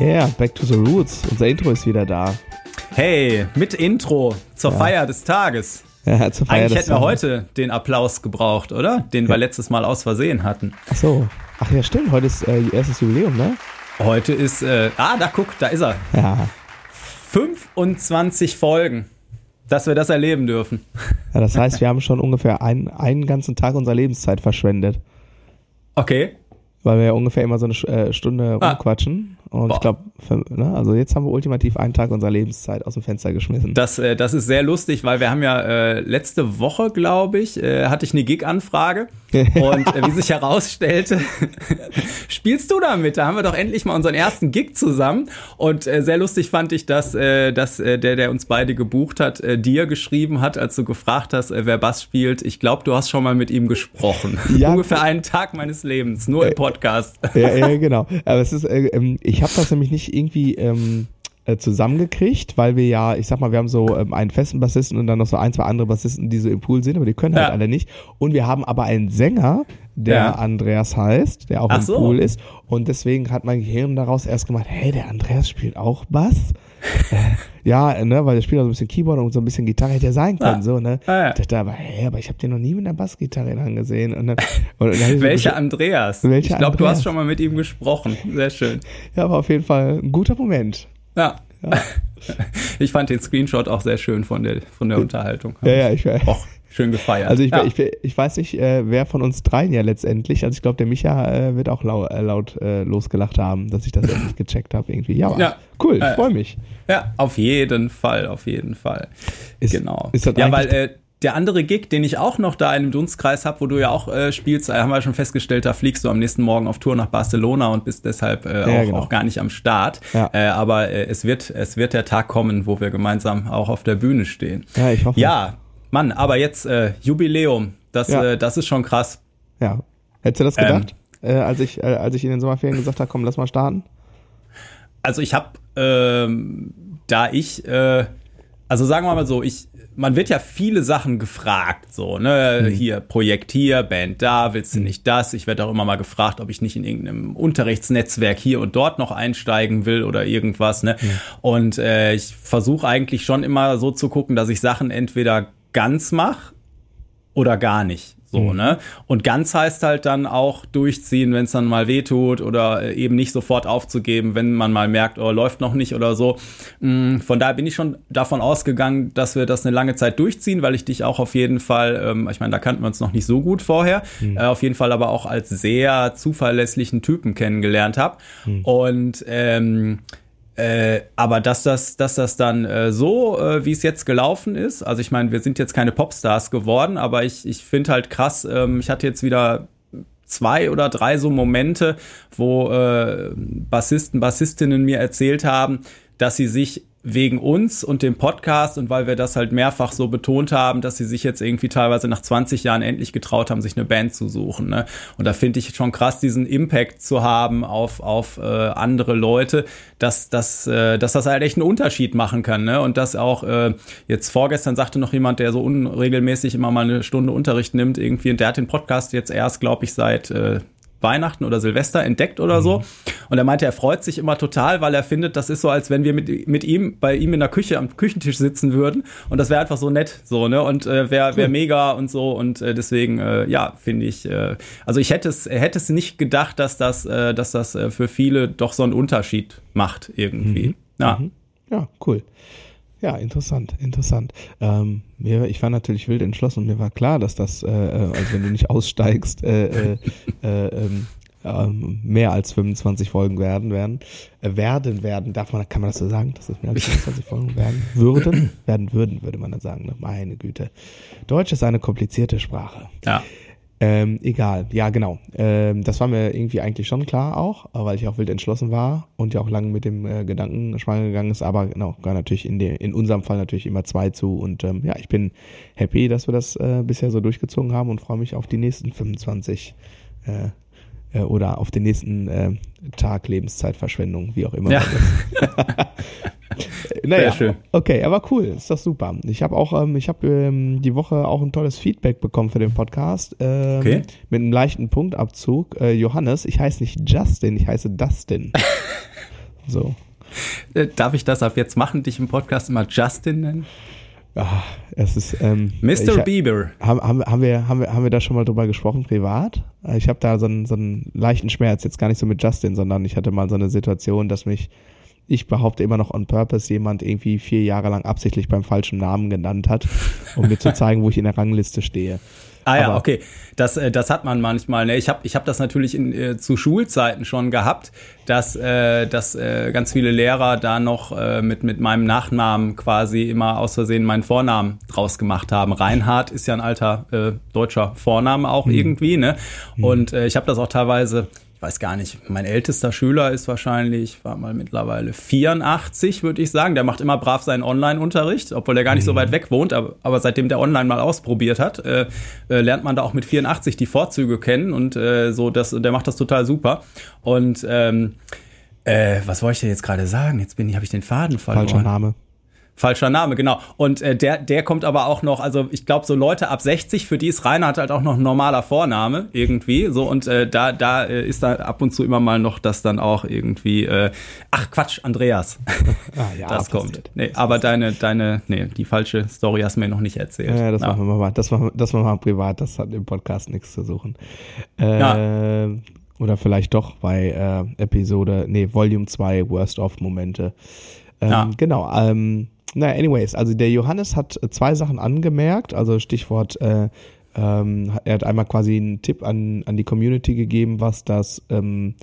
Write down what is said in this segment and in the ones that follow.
Yeah, back to the roots. Unser Intro ist wieder da. Hey, mit Intro zur Ja. Feier des Tages. Ja, zur Feier Eigentlich des hätten wir Tages. heute den Applaus gebraucht, oder? Den wir letztes Mal aus Versehen hatten. Ach so. Ach ja, stimmt. Heute ist äh, erstes Jubiläum, ne? Heute ist, äh, ah, da guck, da ist er. Ja. 25 Folgen, dass wir das erleben dürfen. ja das heißt, wir haben schon ungefähr einen, einen ganzen Tag unserer Lebenszeit verschwendet. Okay. Weil wir ja ungefähr immer so eine äh, Stunde Ah. rumquatschen. Und Boah. ich glaube, ne, also jetzt haben wir ultimativ einen Tag unserer Lebenszeit aus dem Fenster geschmissen. Das, äh, das ist sehr lustig, weil wir haben ja äh, letzte Woche, glaube ich, äh, hatte ich eine Gig-Anfrage. Und äh, wie sich herausstellte, spielst du damit? Da haben wir doch endlich mal unseren ersten Gig zusammen. Und äh, sehr lustig fand ich, dass, äh, dass der, der uns beide gebucht hat, dir geschrieben hat, als du gefragt hast, wer Bass spielt. Ich glaube, du hast schon mal mit ihm gesprochen. Ja. Ungefähr einen Tag meines Lebens, nur im Podcast. ja, ja, genau. Aber es ist, äh, ähm, ich habe das nämlich nicht irgendwie ähm, äh, zusammengekriegt, weil wir ja, ich sag mal, wir haben so ähm, einen festen Bassisten und dann noch so ein, zwei andere Bassisten, die so im Pool sind, aber die können halt Ja. alle nicht. Und wir haben aber einen Sänger, der Ja. Andreas heißt, der auch Ach im so. Pool ist. Und deswegen hat mein Gehirn daraus erst gemacht, hey, der Andreas spielt auch Bass. Ja, ne, weil der spielt auch so ein bisschen Keyboard und so ein bisschen Gitarre hätte ja sein können, Ah. so, ne. Ah, ja. Ich dachte aber, hey, aber ich habe den noch nie mit einer Bassgitarre in der Hand gesehen. Und dann, und dann Welcher Andreas? Welcher ich glaube, du hast schon mal mit ihm gesprochen. Sehr schön. Ja, aber auf jeden Fall ein guter Moment. Ja. Ich fand den Screenshot auch sehr schön von der, von der Unterhaltung. Ja, ja, ich, Och, schön gefeiert. also ich, ja. ich, ich weiß nicht, äh, wer von uns dreien ja letztendlich, also ich glaube, der Micha äh, wird auch lau, äh, laut äh, losgelacht haben, dass ich das endlich gecheckt habe irgendwie. Ja, Ja. cool, ja. freue mich. ja, auf jeden Fall, auf jeden Fall. Ist- genau. ist das ja, weil äh, der andere Gig, den ich auch noch da in dem Dunstkreis habe, wo du ja auch äh, spielst, äh, haben wir schon festgestellt, da fliegst du am nächsten Morgen auf Tour nach Barcelona und bist deshalb äh, Ja, auch, genau. auch gar nicht am Start. Ja. Äh, aber äh, es wird es wird der Tag kommen, wo wir gemeinsam auch auf der Bühne stehen. Ja, ich hoffe. Ja, Mann, aber jetzt äh, Jubiläum, das Ja. äh, das ist schon krass. ja. Hättest du das Ähm. gedacht, äh, als, ich, äh, als ich in den Sommerferien gesagt habe, komm, lass mal starten? Also ich habe, ähm, da ich, äh, also sagen wir mal so, ich, man wird ja viele Sachen gefragt, so, ne, hier, Projekt hier, Band da, willst du nicht das? Ich werde auch immer mal gefragt, ob ich nicht in irgendeinem Unterrichtsnetzwerk hier und dort noch einsteigen will oder irgendwas, ne? Und äh, ich versuche eigentlich schon immer so zu gucken, dass ich Sachen entweder ganz mache oder gar nicht. So, ne? Und ganz heißt halt dann auch durchziehen, wenn es dann mal wehtut oder äh, eben nicht sofort aufzugeben, wenn man mal merkt, oh, läuft noch nicht oder so. Mm, Von daher bin ich schon davon ausgegangen, dass wir das eine lange Zeit durchziehen, weil ich dich auch auf jeden Fall, ähm, ich meine, da kannten wir uns noch nicht so gut vorher, äh, auf jeden Fall aber auch als sehr zuverlässlichen Typen kennengelernt habe. Und ähm, äh, aber dass das, dass das dann äh, so, äh, wie es jetzt gelaufen ist, also ich meine, wir sind jetzt keine Popstars geworden, aber ich, ich finde halt krass, ähm, ich hatte jetzt wieder zwei oder drei so Momente, wo äh, Bassisten, Bassistinnen mir erzählt haben, dass sie sich wegen uns und dem Podcast und weil wir das halt mehrfach so betont haben, dass sie sich jetzt irgendwie teilweise nach 20 Jahren endlich getraut haben, sich eine Band zu suchen. Ne? Und da finde ich schon krass, diesen Impact zu haben auf, auf äh, andere Leute, dass, dass, äh, dass das halt echt einen Unterschied machen kann. Ne? Und dass auch äh, jetzt vorgestern sagte noch jemand, der so unregelmäßig immer mal eine Stunde Unterricht nimmt, irgendwie, und der hat den Podcast jetzt erst, glaube ich, seit äh, Weihnachten oder Silvester entdeckt oder so. Und er meinte, er freut sich immer total, weil er findet, das ist so, als wenn wir mit, mit ihm, bei ihm in der Küche am Küchentisch sitzen würden. Und das wäre einfach so nett, so, ne? Und äh, wäre wär mega und so. Und äh, deswegen, äh, ja, finde ich, äh, also ich hätte es, hätte es nicht gedacht, dass das, äh, dass das äh, für viele doch so einen Unterschied macht irgendwie. Ja. Ja, cool. Ja, interessant, interessant. Ähm, mir, ich war natürlich wild entschlossen und mir war klar, dass das, äh, äh, also wenn du nicht aussteigst, äh, äh, äh, ähm, ähm, mehr als 25 Folgen werden werden. Äh, werden, werden, darf man, kann man das so sagen, dass es mehr als 25 Folgen werden würden? werden würden, würde man dann sagen. Ne? Meine Güte. Deutsch ist eine komplizierte Sprache. ja. Ähm, egal, ja genau. Ähm, das war mir irgendwie eigentlich schon klar auch, weil ich auch wild entschlossen war und ja auch lange mit dem äh, Gedanken schwanger gegangen ist, aber genau, gar natürlich in, der in unserem Fall natürlich immer zwei zu und ähm, ja, ich bin happy, dass wir das äh, bisher so durchgezogen haben und freue mich auf die nächsten 25 äh, äh, oder auf den nächsten äh, Tag Lebenszeitverschwendung, wie auch immer. Ja. naja, Sehr schön. okay, aber cool, ist doch super. Ich habe auch, ähm, ich habe ähm, die Woche auch ein tolles Feedback bekommen für den Podcast. Ähm, Okay. Mit einem leichten Punktabzug. Äh, Johannes, ich heiße nicht Justin, ich heiße Dustin. So. Äh, darf ich das ab jetzt machen, dich im Podcast immer Justin nennen? Ah, es ist ähm, Mr. ich- Bieber. Haben, haben, haben, wir, haben, wir, haben wir da schon mal drüber gesprochen, privat? Ich habe da so einen, so einen leichten Schmerz, jetzt gar nicht so mit Justin, sondern ich hatte mal so eine Situation, dass mich, ich behaupte immer noch on purpose, jemand irgendwie vier Jahre lang absichtlich beim falschen Namen genannt hat, um mir zu zeigen, wo ich in der Rangliste stehe. Ah ja, Aber- okay. Das, äh, das hat man manchmal. Ne? Ich habe ich hab das natürlich in, äh, zu Schulzeiten schon gehabt, dass, äh, dass äh, ganz viele Lehrer da noch äh, mit, mit meinem Nachnamen quasi immer aus Versehen meinen Vornamen draus gemacht haben. Reinhard ist ja ein alter äh, deutscher Vorname auch irgendwie. Ne? Und äh, ich habe das auch teilweise ich weiß gar nicht, mein ältester Schüler ist wahrscheinlich, war mal mittlerweile 84, würde ich sagen. Der macht immer brav seinen Online-Unterricht, obwohl er gar nicht so weit weg wohnt. Aber, aber seitdem der Online mal ausprobiert hat, äh, äh, lernt man da auch mit 84 die Vorzüge kennen und äh, so, das, der macht das total super. Und ähm, äh, was wollte ich denn jetzt gerade sagen? Jetzt bin ich, habe ich den Faden verloren. Falscher Name. Falscher Name, genau. Und äh, der, der kommt aber auch noch, also ich glaube, so Leute ab 60, für die ist Reinhard halt auch noch ein normaler Vorname irgendwie. So, und äh, da, da äh, ist da ab und zu immer mal noch das dann auch irgendwie, äh, ach Quatsch, Andreas. Ah, ja, das kommt. Nee, aber deine, deine, nee, die falsche Story hast du mir noch nicht erzählt. Ja, das Ja. machen wir mal. Das machen, wir- das machen wir mal privat. Das hat im Podcast nichts zu suchen. Äh, Oder vielleicht doch bei äh, Episode, nee, Volume 2, Worst of Momente. Ähm, Ja. Genau. Ähm, na, anyways, also der Johannes hat äh, zwei Sachen angemerkt. Also Stichwort, äh, ähm, er hat einmal quasi einen Tipp an, an die Community gegeben, was das, ähm,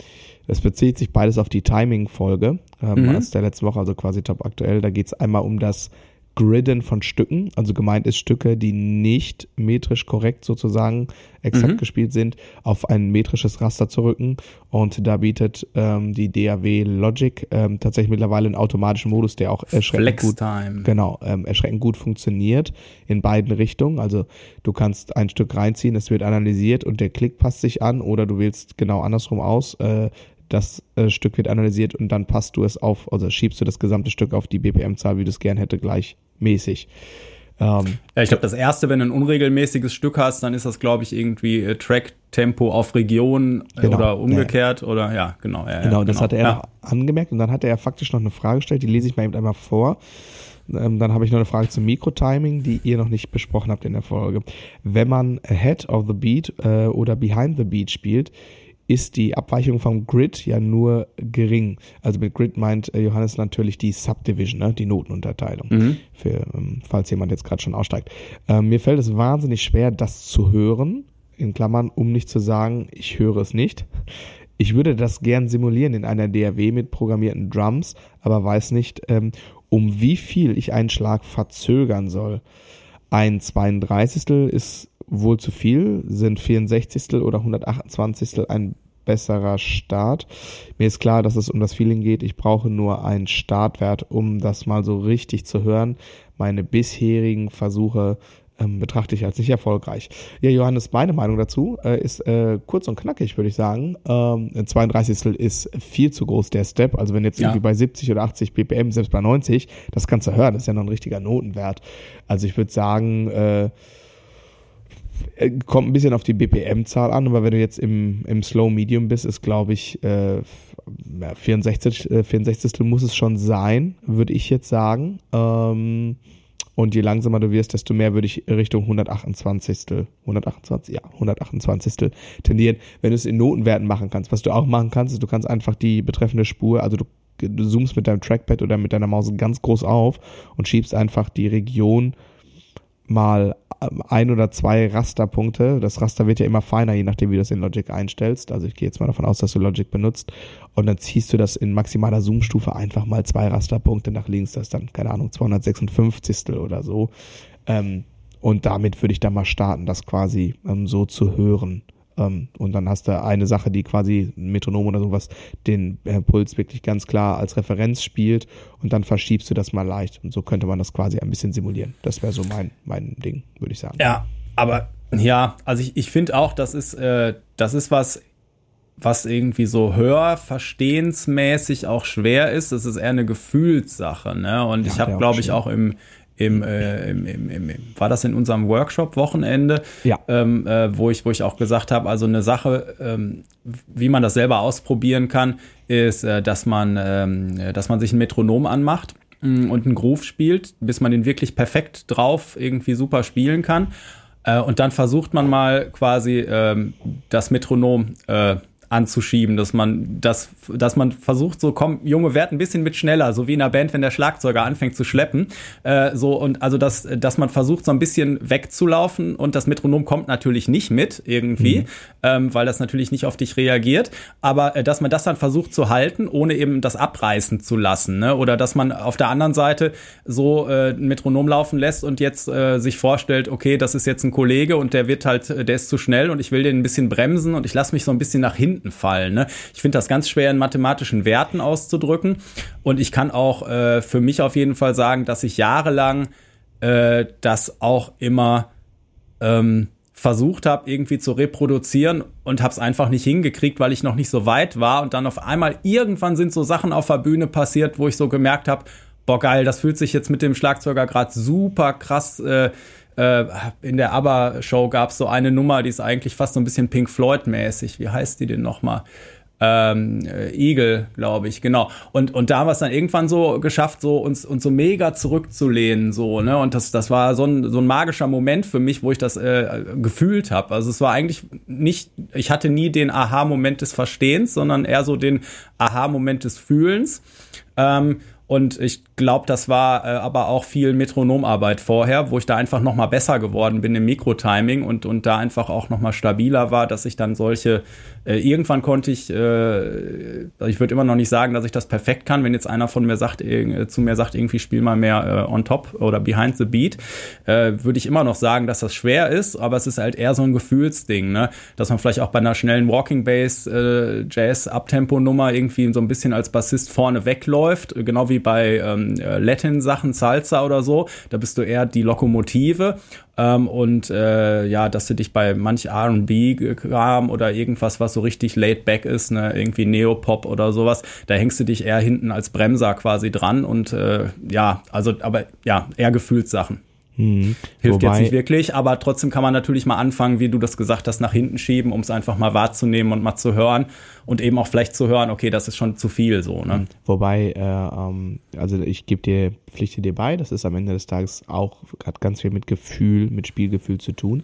das bezieht sich beides auf die Timing-Folge ähm, Mhm. aus der letzten Woche, also quasi top aktuell. Da geht es einmal um das Gridden von Stücken, also gemeint ist Stücke, die nicht metrisch korrekt sozusagen exakt Mhm. gespielt sind, auf ein metrisches Raster zu rücken. Und da bietet ähm, die DAW Logic ähm, tatsächlich mittlerweile einen automatischen Modus, der auch erschreckend gut. Genau, ähm, erschreckend gut funktioniert in beiden Richtungen. Also du kannst ein Stück reinziehen, es wird analysiert und der Klick passt sich an oder du wählst genau andersrum aus. Äh, das äh, Stück wird analysiert und dann passt du es auf, also schiebst du das gesamte Stück auf die BPM-Zahl, wie du es gern hätte, gleichmäßig. Ähm, Ja, ich glaube, das erste, wenn du ein unregelmäßiges Stück hast, dann ist das, glaube ich, irgendwie äh, Track-Tempo auf Region äh, Genau. oder umgekehrt oder ja, genau. Ja, Genau, ja, das hatte er ja. noch angemerkt und dann hat er faktisch noch eine Frage gestellt, die lese ich mal eben einmal vor. Ähm, dann habe ich noch eine Frage zum Mikrotiming, die ihr noch nicht besprochen habt in der Folge. Wenn man Ahead of the Beat äh, oder Behind the Beat spielt, ist die Abweichung vom Grid ja nur gering. Also mit Grid meint äh, Johannes natürlich die Subdivision, ne? die Notenunterteilung, Mhm. für, ähm, falls jemand jetzt gerade schon aussteigt. Ähm, mir fällt es wahnsinnig schwer, das zu hören, in Klammern, um nicht zu sagen, ich höre es nicht. Ich würde das gern simulieren in einer DAW mit programmierten Drums, aber weiß nicht, ähm, um wie viel ich einen Schlag verzögern soll. Ein 32. ist wohl zu viel, sind 64. oder 128. ein besserer Start. Mir ist klar, dass es um das Feeling geht. Ich brauche nur einen Startwert, um das mal so richtig zu hören. Meine bisherigen Versuche ähm, betrachte ich als nicht erfolgreich. Ja, Johannes, meine Meinung dazu äh, ist äh, kurz und knackig, würde ich sagen. Ähm, ein 32. ist viel zu groß, der Step. Also wenn jetzt Ja. irgendwie bei 70 oder 80 BPM, selbst bei 90, das kannst du hören, das ist ja noch ein richtiger Notenwert. Also ich würde sagen, äh, kommt ein bisschen auf die BPM-Zahl an, aber wenn du jetzt im, im Slow Medium bist, ist glaube ich äh, ja, 64, äh, 64. muss es schon sein, würde ich jetzt sagen. Ähm, und je langsamer du wirst, desto mehr würde ich Richtung 128. 128, ja, 128. tendieren, wenn du es in Notenwerten machen kannst. Was du auch machen kannst, ist, du kannst einfach die betreffende Spur, also du, du zoomst mit deinem Trackpad oder mit deiner Maus ganz groß auf und schiebst einfach die Region mal ähm, ein oder zwei Rasterpunkte. Das Raster wird ja immer feiner, je nachdem, wie du das in Logic einstellst. Also ich gehe jetzt mal davon aus, dass du Logic benutzt. Und dann ziehst du das in maximaler Zoom-Stufe einfach mal zwei Rasterpunkte nach links. Das ist dann, keine Ahnung, 256. oder so. Ähm, und damit würde ich dann mal starten, das quasi ähm, so zu hören. Ähm, und dann hast du eine Sache, die quasi ein Metronom oder sowas den äh, Puls wirklich ganz klar als Referenz spielt und dann verschiebst du das mal leicht. Und so könnte man das quasi ein bisschen simulieren. Das wäre so mein, mein Ding, würde ich sagen. Ja, aber ja, also ich, ich finde auch, das ist, äh, das ist was, was irgendwie so hörverstehensmäßig auch schwer ist. Das ist eher eine Gefühlssache, ne? Und ich Ja, habe, ja, glaube ich, auch im, im, äh, im, im, im, war das in unserem Workshop-Wochenende, ja. ähm, äh, wo, ich, wo ich auch gesagt habe, also eine Sache, ähm, wie man das selber ausprobieren kann, ist, äh, dass, man, ähm, dass man sich ein Metronom anmacht mm, und einen Groove spielt, bis man den wirklich perfekt drauf irgendwie super spielen kann. Äh, und dann versucht man mal quasi ähm, das Metronom äh, anzuschieben, dass man, dass, dass man versucht, so komm, Junge, werd ein bisschen mit schneller, so wie in einer Band, wenn der Schlagzeuger anfängt zu schleppen. Äh, so und also dass, dass man versucht, so ein bisschen wegzulaufen und das Metronom kommt natürlich nicht mit irgendwie, mhm. ähm, weil das natürlich nicht auf dich reagiert. Aber äh, dass man das dann versucht zu halten, ohne eben das abreißen zu lassen. Ne? Oder dass man auf der anderen Seite so äh, ein Metronom laufen lässt und jetzt äh, sich vorstellt, okay, das ist jetzt ein Kollege und der wird halt, der ist zu schnell und ich will den ein bisschen bremsen und ich lasse mich so ein bisschen nach hinten hinten fallen. Ne? Ich finde das ganz schwer in mathematischen Werten auszudrücken. Und ich kann auch äh, für mich auf jeden Fall sagen, dass ich jahrelang äh, das auch immer ähm, versucht habe, irgendwie zu reproduzieren und habe es einfach nicht hingekriegt, weil ich noch nicht so weit war. Und dann auf einmal irgendwann sind so Sachen auf der Bühne passiert, wo ich so gemerkt habe, boah geil, das fühlt sich jetzt mit dem Schlagzeuger gerade super krass äh, äh, in der ABBA-Show gab es so eine Nummer, die ist eigentlich fast so ein bisschen Pink Floyd-mäßig. Wie heißt die denn nochmal? ähm, äh, Eagle, glaube ich, genau. Und, und da haben wir es dann irgendwann so geschafft, so uns, uns so mega zurückzulehnen, so, ne? Und das, das war so ein, so ein magischer Moment für mich, wo ich das äh, gefühlt habe. Also es war eigentlich nicht, ich hatte nie den Aha-Moment des Verstehens, sondern eher so den Aha-Moment des Fühlens. Ähm, und ich glaube, das war äh, aber auch viel Metronomarbeit vorher, wo ich da einfach noch mal besser geworden bin im Mikrotiming und, und da einfach auch noch mal stabiler war, dass ich dann solche äh, irgendwann konnte ich, äh, ich würde immer noch nicht sagen, dass ich das perfekt kann, wenn jetzt einer von mir sagt, äh, zu mir sagt, irgendwie spiel mal mehr äh, on top oder behind the beat, äh, würde ich immer noch sagen, dass das schwer ist, aber es ist halt eher so ein Gefühlsding, ne? dass man vielleicht auch bei einer schnellen Walking Bass Jazz Abtempo Nummer irgendwie so ein bisschen als Bassist vorne wegläuft, genau wie bei ähm, Latin Sachen, Salsa oder so, da bist du eher die Lokomotive. Ähm, und äh, ja, dass du dich bei manch R&B-Kram oder irgendwas, was so richtig laid back ist, ne, irgendwie Neopop oder sowas, da hängst du dich eher hinten als Bremser quasi dran. Und äh, ja, also aber ja, eher Gefühlssachen. Mhm. Hilft Wobei, jetzt nicht wirklich, aber trotzdem kann man natürlich mal anfangen, wie du das gesagt hast, nach hinten schieben, um es einfach mal wahrzunehmen und mal zu hören und eben auch vielleicht zu hören, okay, das ist schon zu viel so. Ne? Mhm. Wobei, äh, ähm, also ich gebe dir, pflichte dir bei, das ist am Ende des Tages auch, hat ganz viel mit Gefühl, mit Spielgefühl zu tun.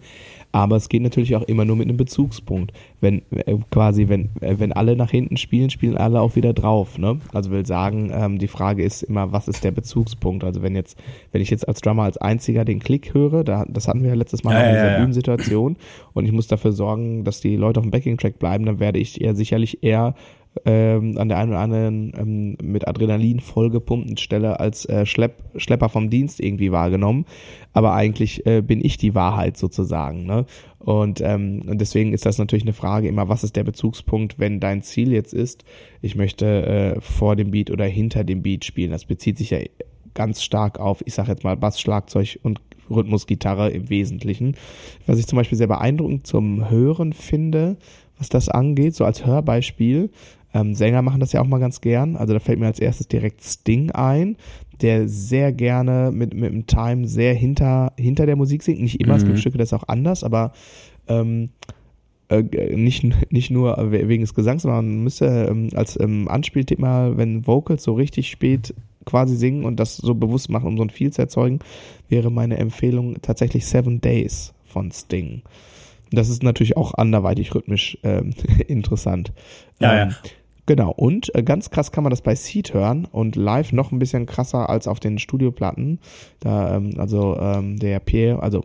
Aber es geht natürlich auch immer nur mit einem Bezugspunkt. Wenn äh, quasi, wenn, äh, wenn alle nach hinten spielen, spielen alle auch wieder drauf. Ne? Also will sagen, ähm, die Frage ist immer, was ist der Bezugspunkt? Also wenn jetzt, wenn ich jetzt als Drummer als einziger den Klick höre, da, das hatten wir ja letztes Mal ja, in dieser ja, ja. Bühnensituation und ich muss dafür sorgen, dass die Leute auf dem Backing-Track bleiben, dann werde ich eher sicherlich eher ähm, an der einen oder anderen ähm, mit Adrenalin vollgepumpten Stelle als äh, Schlepp, Schlepper vom Dienst irgendwie wahrgenommen. Aber eigentlich äh, bin ich die Wahrheit sozusagen. Ne? Und, ähm, und deswegen ist das natürlich eine Frage immer, was ist der Bezugspunkt, wenn dein Ziel jetzt ist, ich möchte äh, vor dem Beat oder hinter dem Beat spielen. Das bezieht sich ja ganz stark auf, ich sage jetzt mal, Bass, Schlagzeug und Rhythmusgitarre im Wesentlichen. Was ich zum Beispiel sehr beeindruckend zum Hören finde, was das angeht, so als Hörbeispiel, ähm, Sänger machen das ja auch mal ganz gern. Also da fällt mir als erstes direkt Sting ein, der sehr gerne mit, mit dem Time sehr hinter, hinter der Musik singt. Nicht immer, mhm. es gibt mhm. Stücke, das ist auch anders, aber ähm, äh, nicht, nicht nur wegen des Gesangs, sondern man müsste ähm, als ähm, Anspieltipp mal, wenn Vocals so richtig spät quasi singen und das so bewusst machen, um so ein Feel zu erzeugen, wäre meine Empfehlung tatsächlich Seven Days von Sting. Das ist natürlich auch anderweitig rhythmisch ähm, interessant. Ja, ähm, ja. Genau, und äh, ganz krass kann man das bei Seed hören und live noch ein bisschen krasser als auf den Studioplatten. Da, ähm, also ähm, der Pierre, also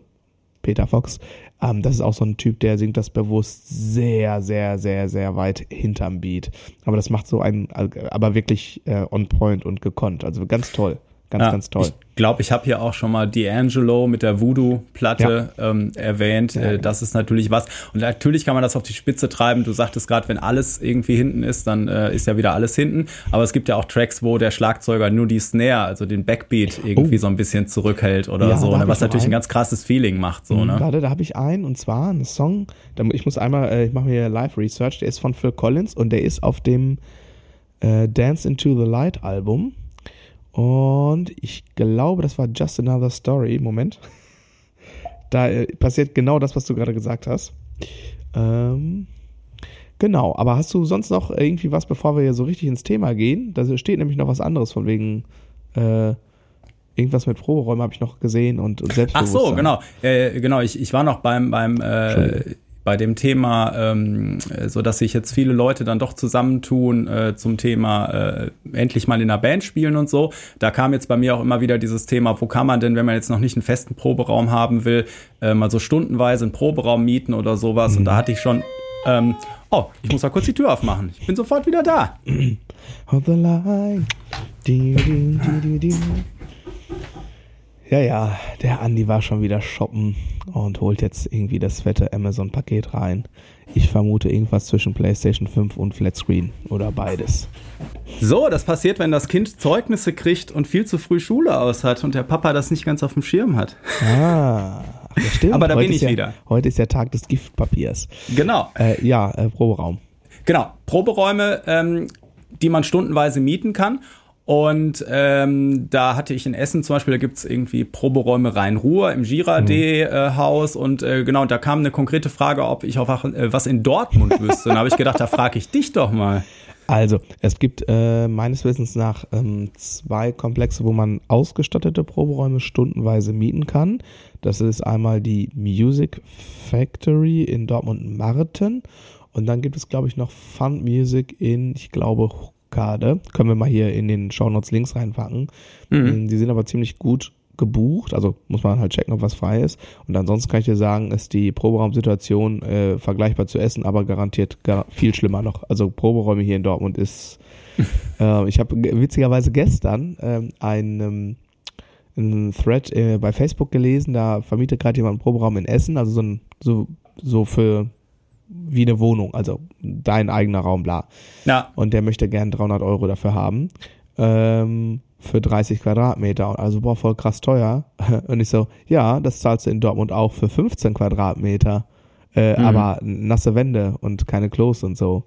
Peter Fox, ähm, das ist auch so ein Typ, der singt das bewusst sehr, sehr, sehr, sehr weit hinterm Beat. Aber das macht so ein, aber wirklich äh, on point und gekonnt. Also ganz toll. Ganz, ja, ganz toll. Ich glaube, ich habe hier auch schon mal D'Angelo mit der Voodoo-Platte ja. ähm, erwähnt. Ja, äh, das ist natürlich was. Und natürlich kann man das auf die Spitze treiben. Du sagtest gerade, wenn alles irgendwie hinten ist, dann äh, ist ja wieder alles hinten. Aber es gibt ja auch Tracks, wo der Schlagzeuger nur die Snare, also den Backbeat, irgendwie oh. so ein bisschen zurückhält oder so. Ne? Was natürlich ein ganz krasses Feeling macht. So, mhm, ne? Warte, da habe ich einen und zwar einen Song. Ich muss einmal, äh, ich mache mir Live-Research. Der ist von Phil Collins und der ist auf dem äh, Dance into the Light Album. Und ich glaube, das war Just Another Story. Moment. Da äh, passiert genau das, was du gerade gesagt hast. Ähm, genau, aber hast du sonst noch irgendwie was, bevor wir hier so richtig ins Thema gehen? Da steht nämlich noch was anderes von wegen äh, irgendwas mit Proberäumen habe ich noch gesehen und, und Selbstbewusstsein. Ach so, genau. Äh, genau, ich, ich war noch beim, beim äh, bei dem Thema, ähm, so dass sich jetzt viele Leute dann doch zusammentun äh, zum Thema äh, endlich mal in einer Band spielen und so. Da kam jetzt bei mir auch immer wieder dieses Thema, wo kann man denn, wenn man jetzt noch nicht einen festen Proberaum haben will, äh, mal so stundenweise einen Proberaum mieten oder sowas. Mhm. Und da hatte ich schon ähm, oh, ich muss mal kurz die Tür aufmachen. Ich bin sofort wieder da. On the line. Ja, ja, der Andi war schon wieder shoppen und holt jetzt irgendwie das fette Amazon-Paket rein. Ich vermute irgendwas zwischen PlayStation 5 und Flatscreen oder beides. So, das passiert, wenn das Kind Zeugnisse kriegt und viel zu früh Schule aus hat und der Papa das nicht ganz auf dem Schirm hat. Ah, ja, stimmt. Aber da heute bin ich ja, wieder. Heute ist der Tag des Giftpapiers. Genau. Äh, ja, äh, Proberaum. Genau, Proberäume, ähm, die man stundenweise mieten kann. Und ähm, da hatte ich in Essen zum Beispiel, da gibt's irgendwie Proberäume Rhein-Ruhr im Girardet-Haus. Mhm. Äh, und äh, genau, da kam eine konkrete Frage, ob ich auch äh, was in Dortmund wüsste. Und da habe ich gedacht, da frage ich dich doch mal. Also, es gibt äh, meines Wissens nach ähm, zwei Komplexe, wo man ausgestattete Proberäume stundenweise mieten kann. Das ist einmal die Music Factory in Dortmund-Marten und dann gibt es, glaube ich, noch Fun Music in, ich glaube, Karte. Können wir mal hier in den Shownotes Links reinpacken. Mhm. Die sind aber ziemlich gut gebucht, also muss man halt checken, ob was frei ist. Und ansonsten kann ich dir sagen, ist die Proberaumsituation äh, vergleichbar zu Essen, aber garantiert gar viel schlimmer noch. Also Proberäume hier in Dortmund ist. äh, ich habe witzigerweise gestern ähm, einen, einen Thread äh, bei Facebook gelesen, da vermietet gerade jemand einen Proberaum in Essen, also so ein so so für wie eine Wohnung, also dein eigener Raum, bla. Ja. Und der möchte gern 300 Euro dafür haben. Ähm, für 30 Quadratmeter. Also, boah, voll krass teuer. Und ich so, ja, das zahlst du in Dortmund auch für 15 Quadratmeter. Äh, mhm. Aber nasse Wände und keine Klos und so.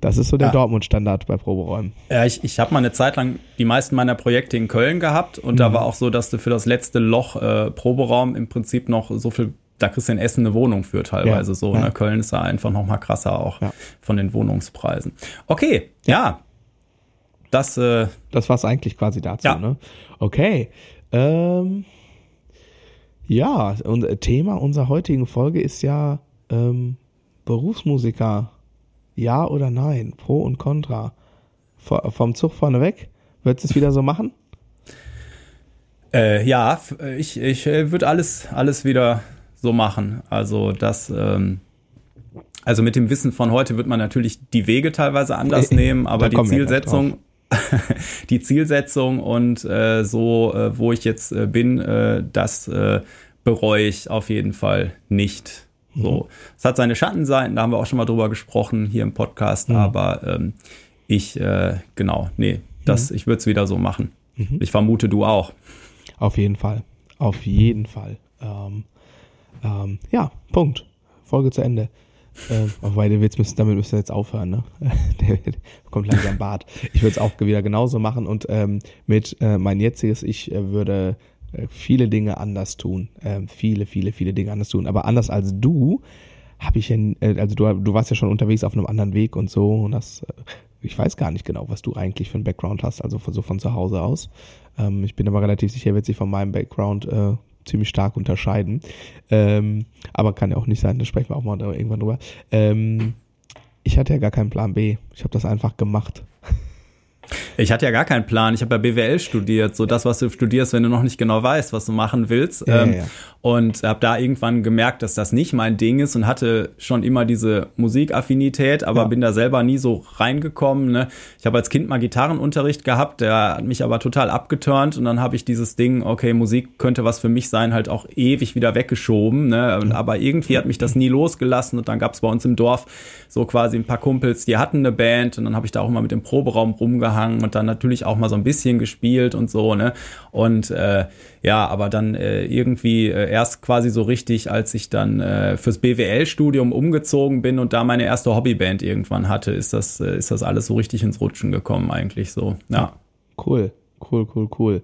Das ist so der ja. Dortmund-Standard bei Proberäumen. Ja, ich, ich habe mal eine Zeit lang die meisten meiner Projekte in Köln gehabt und mhm. da war auch so, dass du für das letzte Loch äh, Proberaum im Prinzip noch so viel da kriegst du in Essen eine Wohnung für teilweise ja, so. Ja. Ne? Köln ist da einfach noch mal krasser auch ja. von den Wohnungspreisen. Okay, ja. Das, äh, das war es eigentlich quasi dazu, ne? Okay. Ähm, ja, und Thema unserer heutigen Folge ist ja ähm, Berufsmusiker. Ja oder nein? Pro und Contra. V vom Zug vorne weg? Würdest du es wieder so machen? Äh, ja, ich, ich äh, würde alles, alles wieder so machen. Also das, ähm, also mit dem Wissen von heute wird man natürlich die Wege teilweise anders nehmen, aber die Zielsetzung, die Zielsetzung und äh, so, äh, wo ich jetzt äh, bin, äh, das äh, bereue ich auf jeden Fall nicht. So, mhm. es hat seine Schattenseiten, da haben wir auch schon mal drüber gesprochen hier im Podcast, mhm. aber ähm, ich, äh, genau, nee, das, mhm. ich würde es wieder so machen. Mhm. Ich vermute, du auch. Auf jeden Fall. Auf jeden Fall. Ähm, ähm, ja, Punkt. Folge zu Ende. Ähm, wobei, der Witz müssen, damit müsst ihr jetzt aufhören, ne? der, der kommt langsam Bart. Ich würde es auch wieder genauso machen und ähm, mit äh, mein jetziges Ich äh, würde äh, viele Dinge anders tun. Ähm, viele, viele, viele Dinge anders tun. Aber anders als du habe ich ja, äh, also du, du warst ja schon unterwegs auf einem anderen Weg und so und das, äh, ich weiß gar nicht genau, was du eigentlich für einen Background hast, also von, so von zu Hause aus. Ähm, ich bin aber relativ sicher, wird sich von meinem Background äh, ziemlich stark unterscheiden. Ähm, aber kann ja auch nicht sein, da sprechen wir auch mal irgendwann drüber. Ähm, ich hatte ja gar keinen Plan B. Ich habe das einfach gemacht. Ich hatte ja gar keinen Plan. Ich habe ja BWL studiert, so das, was du studierst, wenn du noch nicht genau weißt, was du machen willst. Ja, ähm, ja, ja. Und habe da irgendwann gemerkt, dass das nicht mein Ding ist und hatte schon immer diese Musikaffinität, aber bin da selber nie so reingekommen. Ne? Ich habe als Kind mal Gitarrenunterricht gehabt, der hat mich aber total abgeturnt und dann habe ich dieses Ding, okay, Musik könnte was für mich sein, halt auch ewig wieder weggeschoben. Ne? Und, aber irgendwie hat mich das nie losgelassen und dann gab es bei uns im Dorf so quasi ein paar Kumpels, die hatten eine Band und dann habe ich da auch mal mit dem Proberaum rumgehangen und dann natürlich auch mal so ein bisschen gespielt und so. Ne? Und äh, ja, aber dann äh, irgendwie äh, erst quasi so richtig, als ich dann äh, fürs BWL-Studium umgezogen bin und da meine erste Hobbyband irgendwann hatte, ist das, äh, ist das alles so richtig ins Rutschen gekommen eigentlich so. Ja. Cool, Cool, cool, cool.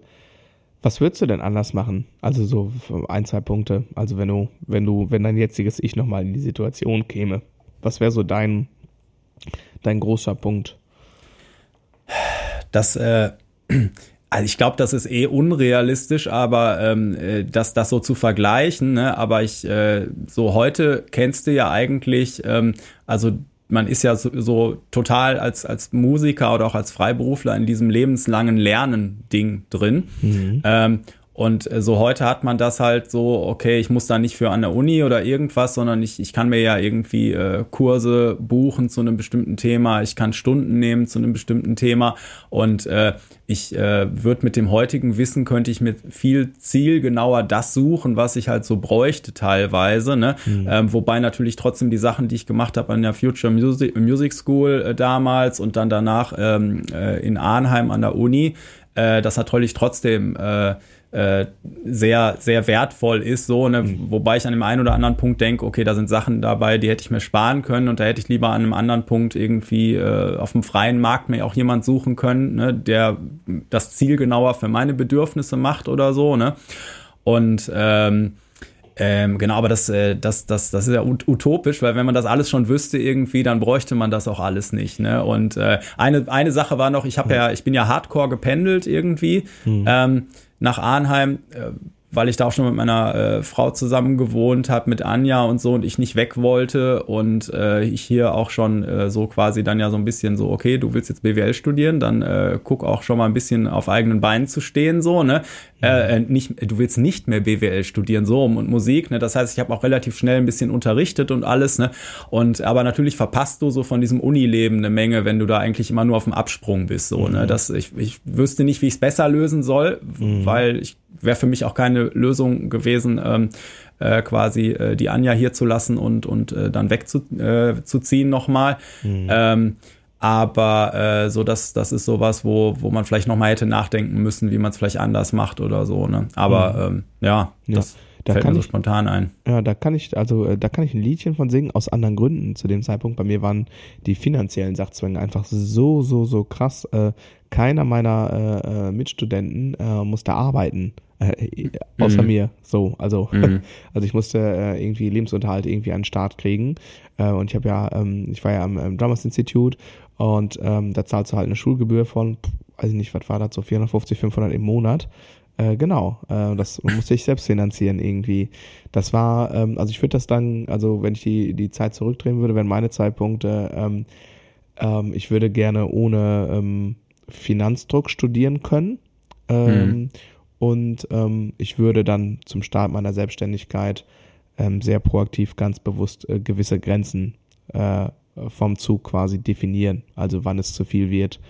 Was würdest du denn anders machen? Also so ein, zwei Punkte. Also wenn du, wenn du, wenn dein jetziges Ich nochmal in die Situation käme, was wäre so dein, dein großer Punkt? Das, äh, also ich glaube, das ist eh unrealistisch, aber ähm, äh, das, das so zu vergleichen, ne? aber ich, äh, so heute kennst du ja eigentlich, ähm, also man ist ja so, so total als, als Musiker oder auch als Freiberufler in diesem lebenslangen Lernen-Ding drin. Mhm. Ähm, und äh, so heute hat man das halt so, okay, ich muss da nicht für an der Uni oder irgendwas, sondern ich, ich kann mir ja irgendwie äh, Kurse buchen zu einem bestimmten Thema, ich kann Stunden nehmen zu einem bestimmten Thema und äh, ich äh, würde mit dem heutigen Wissen könnte ich mit viel zielgenauer das suchen, was ich halt so bräuchte teilweise. Ne? Mhm. Ähm, wobei natürlich trotzdem die Sachen, die ich gemacht habe an der Future Music, Music School äh, damals und dann danach ähm, äh, in Arnheim an der Uni, äh, das natürlich trotzdem äh, äh, sehr, sehr wertvoll ist, so, ne? Mhm. wobei ich an dem einen oder anderen Punkt denke, okay, da sind Sachen dabei, die hätte ich mir sparen können und da hätte ich lieber an einem anderen Punkt irgendwie äh, auf dem freien Markt mir auch jemand suchen können, ne? der das Ziel genauer für meine Bedürfnisse macht oder so, ne? Und ähm, ähm, genau, aber das, äh, das, das, das ist ja utopisch, weil wenn man das alles schon wüsste irgendwie, dann bräuchte man das auch alles nicht. Ne? Und äh, eine, eine Sache war noch, ich habe ja, ich bin ja Hardcore gependelt irgendwie. Mhm. Ähm, nach Arnheim, äh, weil ich da auch schon mit meiner äh, Frau zusammen gewohnt habe, mit Anja und so und ich nicht weg wollte und äh, ich hier auch schon äh, so quasi dann ja so ein bisschen so, okay, du willst jetzt BWL studieren, dann äh, guck auch schon mal ein bisschen auf eigenen Beinen zu stehen, so, ne? Äh, äh, nicht, du willst nicht mehr BWL studieren, so und Musik, ne? Das heißt, ich habe auch relativ schnell ein bisschen unterrichtet und alles, ne? Und aber natürlich verpasst du so von diesem Unileben eine Menge, wenn du da eigentlich immer nur auf dem Absprung bist, so, ne? mhm. ne? Das, ich, ich wüsste nicht, wie ich es besser lösen soll, mhm. weil ich wäre für mich auch keine Lösung gewesen, ähm, äh, quasi äh, die Anja hier zu lassen und, und äh, dann wegzuziehen äh, nochmal. Mhm. Ähm, aber äh, so das, das ist sowas, wo, wo man vielleicht nochmal hätte nachdenken müssen, wie man es vielleicht anders macht oder so. Ne? Aber mhm. ähm, ja, das da fällt mir so ich, spontan ein. Ja, da kann ich, also äh, da kann ich ein Liedchen von singen, aus anderen Gründen zu dem Zeitpunkt. Bei mir waren die finanziellen Sachzwänge einfach so, so, so krass. Äh, keiner meiner äh, äh Mitstudenten äh, musste arbeiten. Äh, außer mhm. mir. So, also, mhm. also ich musste äh, irgendwie Lebensunterhalt irgendwie an den Start kriegen. Äh, und ich habe ja, ähm, ich war ja am, am Drummers Institute und ähm, da zahlst du halt eine Schulgebühr von, weiß ich nicht, was war das, so 450, 500 im Monat. Äh, genau, äh, das musste ich selbst finanzieren irgendwie. Das war, ähm, also ich würde das dann, also wenn ich die, die Zeit zurückdrehen würde, wären meine zwei Punkte, ähm, ähm, ich würde gerne ohne ähm, Finanzdruck studieren können. Ähm, mhm. Und ähm, ich würde dann zum Start meiner Selbstständigkeit ähm, sehr proaktiv ganz bewusst äh, gewisse Grenzen äh, vom Zug quasi definieren. Also wann es zu viel wird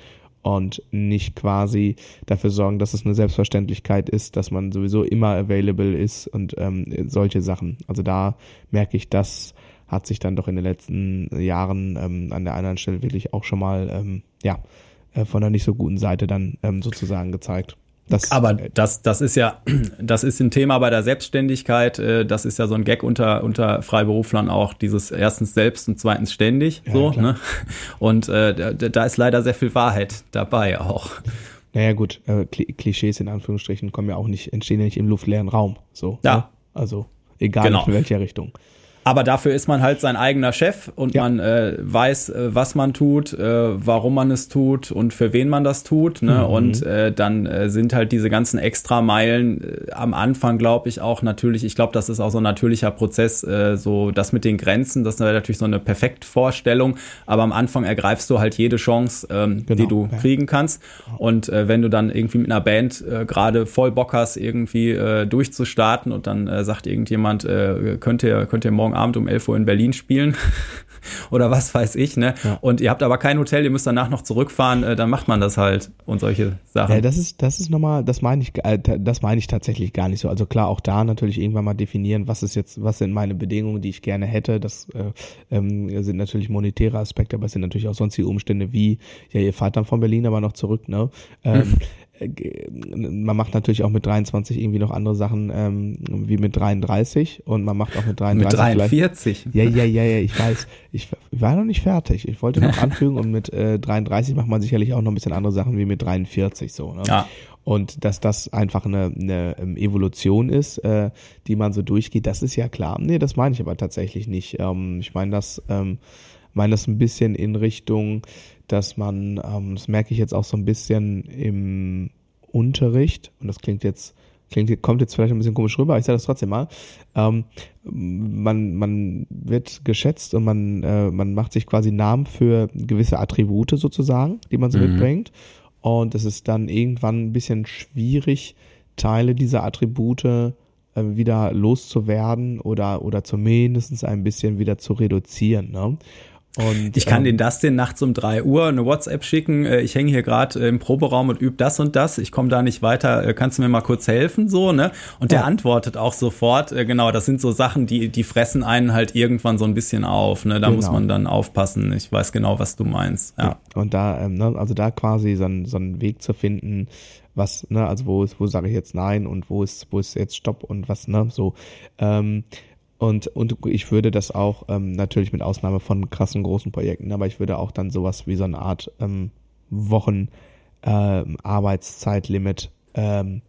und nicht quasi dafür sorgen, dass es eine Selbstverständlichkeit ist, dass man sowieso immer available ist und ähm, solche Sachen. Also da merke ich, das hat sich dann doch in den letzten Jahren ähm, an der anderen Stelle wirklich auch schon mal ähm, ja äh, von der nicht so guten Seite dann ähm, sozusagen gezeigt. Das, aber das, das ist ja, das ist ein Thema bei der Selbstständigkeit. Äh, das ist ja so ein Gag unter, unter Freiberuflern auch, dieses erstens selbst und zweitens ständig. Ja, so, ne? Und äh, da, da ist leider sehr viel Wahrheit dabei auch. Naja, gut, äh, Klischees in Anführungsstrichen kommen ja auch nicht, entstehen ja nicht im luftleeren Raum. So. Ja. Ne? Also, egal genau. in welcher Richtung. Aber dafür ist man halt sein eigener Chef und ja. man äh, weiß, äh, was man tut, äh, warum man es tut und für wen man das tut. Ne? Mhm. Und äh, dann äh, sind halt diese ganzen Extrameilen äh, am Anfang, glaube ich, auch natürlich, ich glaube, das ist auch so ein natürlicher Prozess, äh, so das mit den Grenzen, das ist natürlich so eine Perfektvorstellung, aber am Anfang ergreifst du halt jede Chance, ähm, genau. die du ja. kriegen kannst. Und äh, wenn du dann irgendwie mit einer Band äh, gerade voll Bock hast, irgendwie äh, durchzustarten und dann äh, sagt irgendjemand, äh, könnt ihr, könnt ihr morgen morgen Abend um 11 Uhr in Berlin spielen. oder was weiß ich, ne? Ja. Und ihr habt aber kein Hotel, ihr müsst danach noch zurückfahren, äh, dann macht man das halt und solche Sachen. Ja, das ist, das ist nochmal, das meine ich, äh, das meine ich tatsächlich gar nicht so. Also klar, auch da natürlich irgendwann mal definieren, was ist jetzt, was sind meine Bedingungen, die ich gerne hätte. Das äh, ähm, sind natürlich monetäre Aspekte, aber es sind natürlich auch sonstige Umstände wie, ja, ihr fahrt dann von Berlin aber noch zurück, ne? Ähm, man macht natürlich auch mit 23 irgendwie noch andere Sachen ähm, wie mit 33 und man macht auch mit 33 mit 43. Ja, ja, ja, ja, ich weiß. Ich war noch nicht fertig. Ich wollte noch anfügen und mit äh, 33 macht man sicherlich auch noch ein bisschen andere Sachen wie mit 43 so. Ne? Ja. Und dass das einfach eine, eine ähm, Evolution ist, äh, die man so durchgeht, das ist ja klar. Nee, das meine ich aber tatsächlich nicht. Ähm, ich meine das, ähm, meine das ein bisschen in Richtung, dass man, ähm, das merke ich jetzt auch so ein bisschen im Unterricht, und das klingt jetzt, klingt, kommt jetzt vielleicht ein bisschen komisch rüber, aber ich sage das trotzdem mal. Ähm, man, man wird geschätzt und man, äh, man macht sich quasi Namen für gewisse Attribute sozusagen, die man so mhm. mitbringt. Und es ist dann irgendwann ein bisschen schwierig, Teile dieser Attribute äh, wieder loszuwerden oder, oder zumindest ein bisschen wieder zu reduzieren. Ne? Und, ich kann ähm, den Dustin nachts um drei Uhr eine WhatsApp schicken. Äh, ich hänge hier gerade im Proberaum und übe das und das. Ich komme da nicht weiter. Äh, kannst du mir mal kurz helfen? So, ne? Und der antwortet auch sofort. Äh, genau, das sind so Sachen, die, die fressen einen halt irgendwann so ein bisschen auf. Ne? Da genau. muss man dann aufpassen. Ich weiß genau, was du meinst. Ja. ja. Und da, ähm, ne, also da quasi so, ein, so einen Weg zu finden, was, ne, also wo ist, wo sage ich jetzt nein und wo ist, wo ist jetzt Stopp und was, ne, so. Ähm, und, und ich würde das auch, ähm, natürlich mit Ausnahme von krassen großen Projekten, aber ich würde auch dann sowas wie so eine Art ähm, Wochen ähm, Arbeitszeitlimit ähm,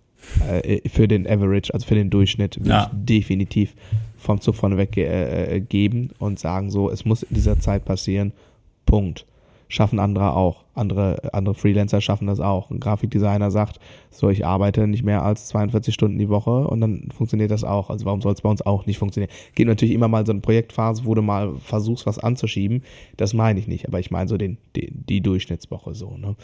äh, für den Average, also für den Durchschnitt, ja. definitiv vom Zug vorne weg äh, geben und sagen so, es muss in dieser Zeit passieren. Punkt. Schaffen andere auch andere, andere Freelancer schaffen das auch. Ein Grafikdesigner sagt, so, ich arbeite nicht mehr als 42 Stunden die Woche und dann funktioniert das auch. Also warum soll es bei uns auch nicht funktionieren? Geht natürlich immer mal so eine Projektphase, wo du mal versuchst, was anzuschieben. Das meine ich nicht, aber ich meine so den, die, die Durchschnittswoche so. Ne?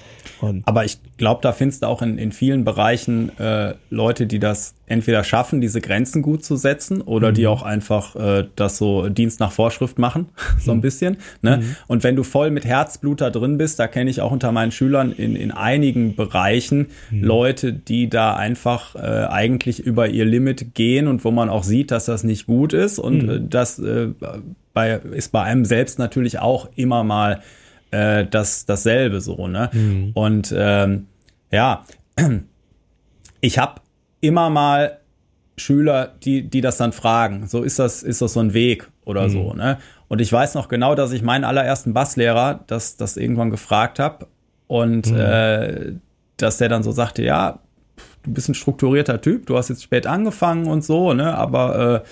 Und aber ich glaube, da findest du auch in, in vielen Bereichen äh, Leute, die das entweder schaffen, diese Grenzen gut zu setzen oder mhm. die auch einfach äh, das so Dienst nach Vorschrift machen, so ein mhm. bisschen. Ne? Mhm. Und wenn du voll mit Herzblut da drin bist, da kenne ich auch unter meinen Schülern in, in einigen Bereichen mhm. Leute, die da einfach äh, eigentlich über ihr Limit gehen und wo man auch sieht, dass das nicht gut ist. Und mhm. äh, das äh, bei, ist bei einem selbst natürlich auch immer mal äh, das, dasselbe so. Ne? Mhm. Und ähm, ja, ich habe immer mal Schüler, die, die das dann fragen. So ist das, ist das so ein Weg oder mhm. so. Ne? Und ich weiß noch genau, dass ich meinen allerersten Basslehrer das, das irgendwann gefragt habe und mhm. äh, dass der dann so sagte, ja, du bist ein strukturierter Typ, du hast jetzt spät angefangen und so, ne, aber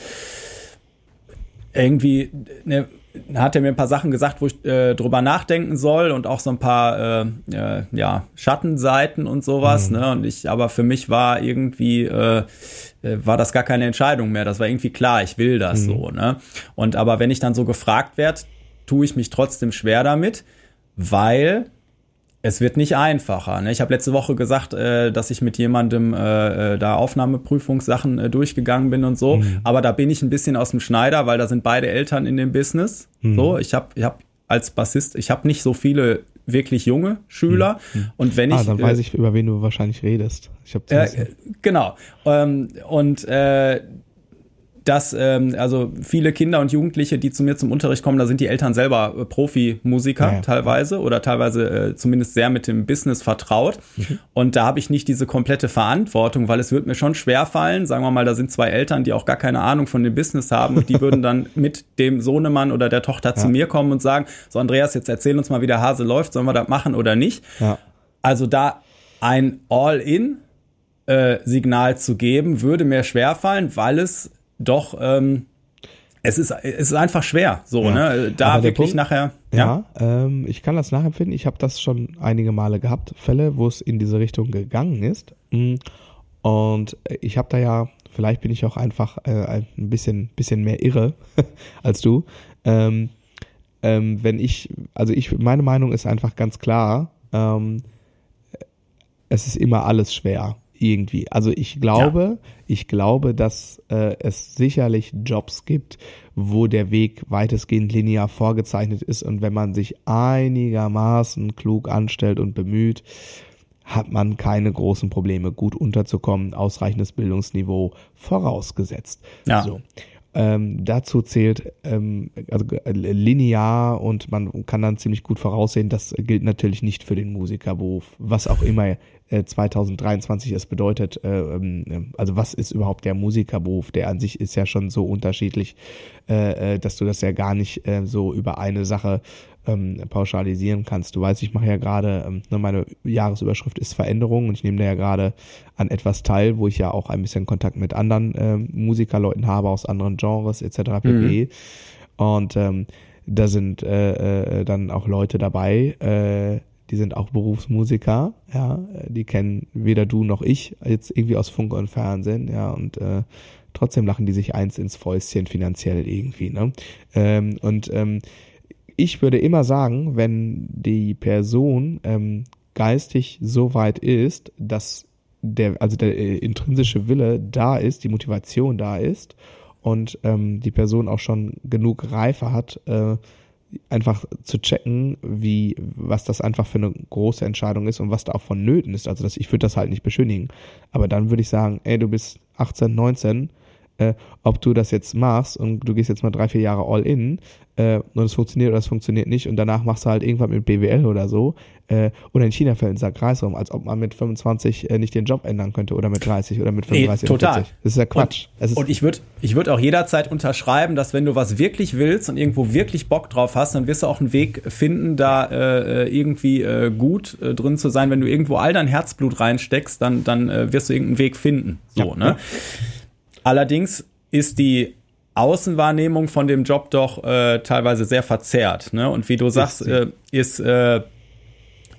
äh, irgendwie, ne, hat er mir ein paar Sachen gesagt, wo ich äh, drüber nachdenken soll und auch so ein paar äh, äh, ja, Schattenseiten und sowas. Mhm. Ne? Und ich, aber für mich war irgendwie äh, äh, war das gar keine Entscheidung mehr. Das war irgendwie klar, ich will das mhm. so. Ne? Und aber wenn ich dann so gefragt werde, tue ich mich trotzdem schwer damit, weil es wird nicht einfacher. Ne? Ich habe letzte Woche gesagt, äh, dass ich mit jemandem äh, äh, da Aufnahmeprüfungssachen äh, durchgegangen bin und so. Mhm. Aber da bin ich ein bisschen aus dem Schneider, weil da sind beide Eltern in dem Business. Mhm. So, ich habe ich hab als Bassist, ich habe nicht so viele wirklich junge Schüler. Mhm. Und wenn ah, ich. Ah, dann weiß ich, über wen du wahrscheinlich redest. Ich habe äh, Genau. Ähm, und äh, dass ähm, also viele Kinder und Jugendliche, die zu mir zum Unterricht kommen, da sind die Eltern selber äh, Profimusiker ja. teilweise oder teilweise äh, zumindest sehr mit dem Business vertraut. Mhm. Und da habe ich nicht diese komplette Verantwortung, weil es wird mir schon schwer fallen. Sagen wir mal, da sind zwei Eltern, die auch gar keine Ahnung von dem Business haben und die würden dann mit dem Sohnemann oder der Tochter ja. zu mir kommen und sagen, so Andreas, jetzt erzähl uns mal, wie der Hase läuft, sollen wir das machen oder nicht? Ja. Also da ein All-in äh, Signal zu geben, würde mir schwerfallen, weil es doch, ähm, es ist, es ist einfach schwer, so, ja. ne? Da wirklich Punkt, nachher. Ja, ja ähm, ich kann das nachempfinden. Ich habe das schon einige Male gehabt, Fälle, wo es in diese Richtung gegangen ist. Mm. Und ich habe da ja, vielleicht bin ich auch einfach äh, ein bisschen, bisschen mehr irre als du. Ähm, ähm, wenn ich, also ich, meine Meinung ist einfach ganz klar, ähm, es ist immer alles schwer irgendwie. Also ich glaube, ja. ich glaube, dass äh, es sicherlich Jobs gibt, wo der Weg weitestgehend linear vorgezeichnet ist und wenn man sich einigermaßen klug anstellt und bemüht, hat man keine großen Probleme, gut unterzukommen, ausreichendes Bildungsniveau vorausgesetzt. Ja. So. Ähm, dazu zählt ähm, also äh, linear und man kann dann ziemlich gut voraussehen, das gilt natürlich nicht für den Musikerberuf, was auch immer äh, 2023 es bedeutet. Äh, ähm, also was ist überhaupt der Musikerberuf? Der an sich ist ja schon so unterschiedlich, äh, äh dass du das ja gar nicht äh, so über eine Sache ähm, pauschalisieren kannst. Du weißt, ich mache ja gerade, ähm, ne, meine Jahresüberschrift ist Veränderung und ich nehme da ja gerade an etwas teil, wo ich ja auch ein bisschen Kontakt mit anderen ähm, Musikerleuten habe aus anderen Genres etc. pp. Mhm. Und ähm, da sind äh, äh, dann auch Leute dabei, äh, die sind auch Berufsmusiker, ja, die kennen weder du noch ich jetzt irgendwie aus Funk und Fernsehen, ja, und äh, trotzdem lachen die sich eins ins Fäustchen finanziell irgendwie, ne? Ähm, und ähm, ich würde immer sagen, wenn die Person ähm, geistig so weit ist, dass der, also der äh, intrinsische Wille da ist, die Motivation da ist und ähm, die Person auch schon genug Reife hat, äh, einfach zu checken, wie, was das einfach für eine große Entscheidung ist und was da auch vonnöten ist. Also das, ich würde das halt nicht beschönigen. Aber dann würde ich sagen, ey, du bist 18, 19, äh, ob du das jetzt machst und du gehst jetzt mal drei, vier Jahre all in äh, und es funktioniert oder es funktioniert nicht und danach machst du halt irgendwann mit BWL oder so äh, oder in China fällt ein Sack Reis rum, als ob man mit 25 äh, nicht den Job ändern könnte oder mit 30 oder mit 35 nee, total. 40. Das ist ja Quatsch. Und, ist und ich würde ich würd auch jederzeit unterschreiben, dass wenn du was wirklich willst und irgendwo wirklich Bock drauf hast, dann wirst du auch einen Weg finden, da äh, irgendwie äh, gut äh, drin zu sein. Wenn du irgendwo all dein Herzblut reinsteckst, dann, dann äh, wirst du irgendeinen Weg finden. So, ja. ne? Allerdings ist die Außenwahrnehmung von dem Job doch äh, teilweise sehr verzerrt. Ne? Und wie du sagst, äh, ist äh,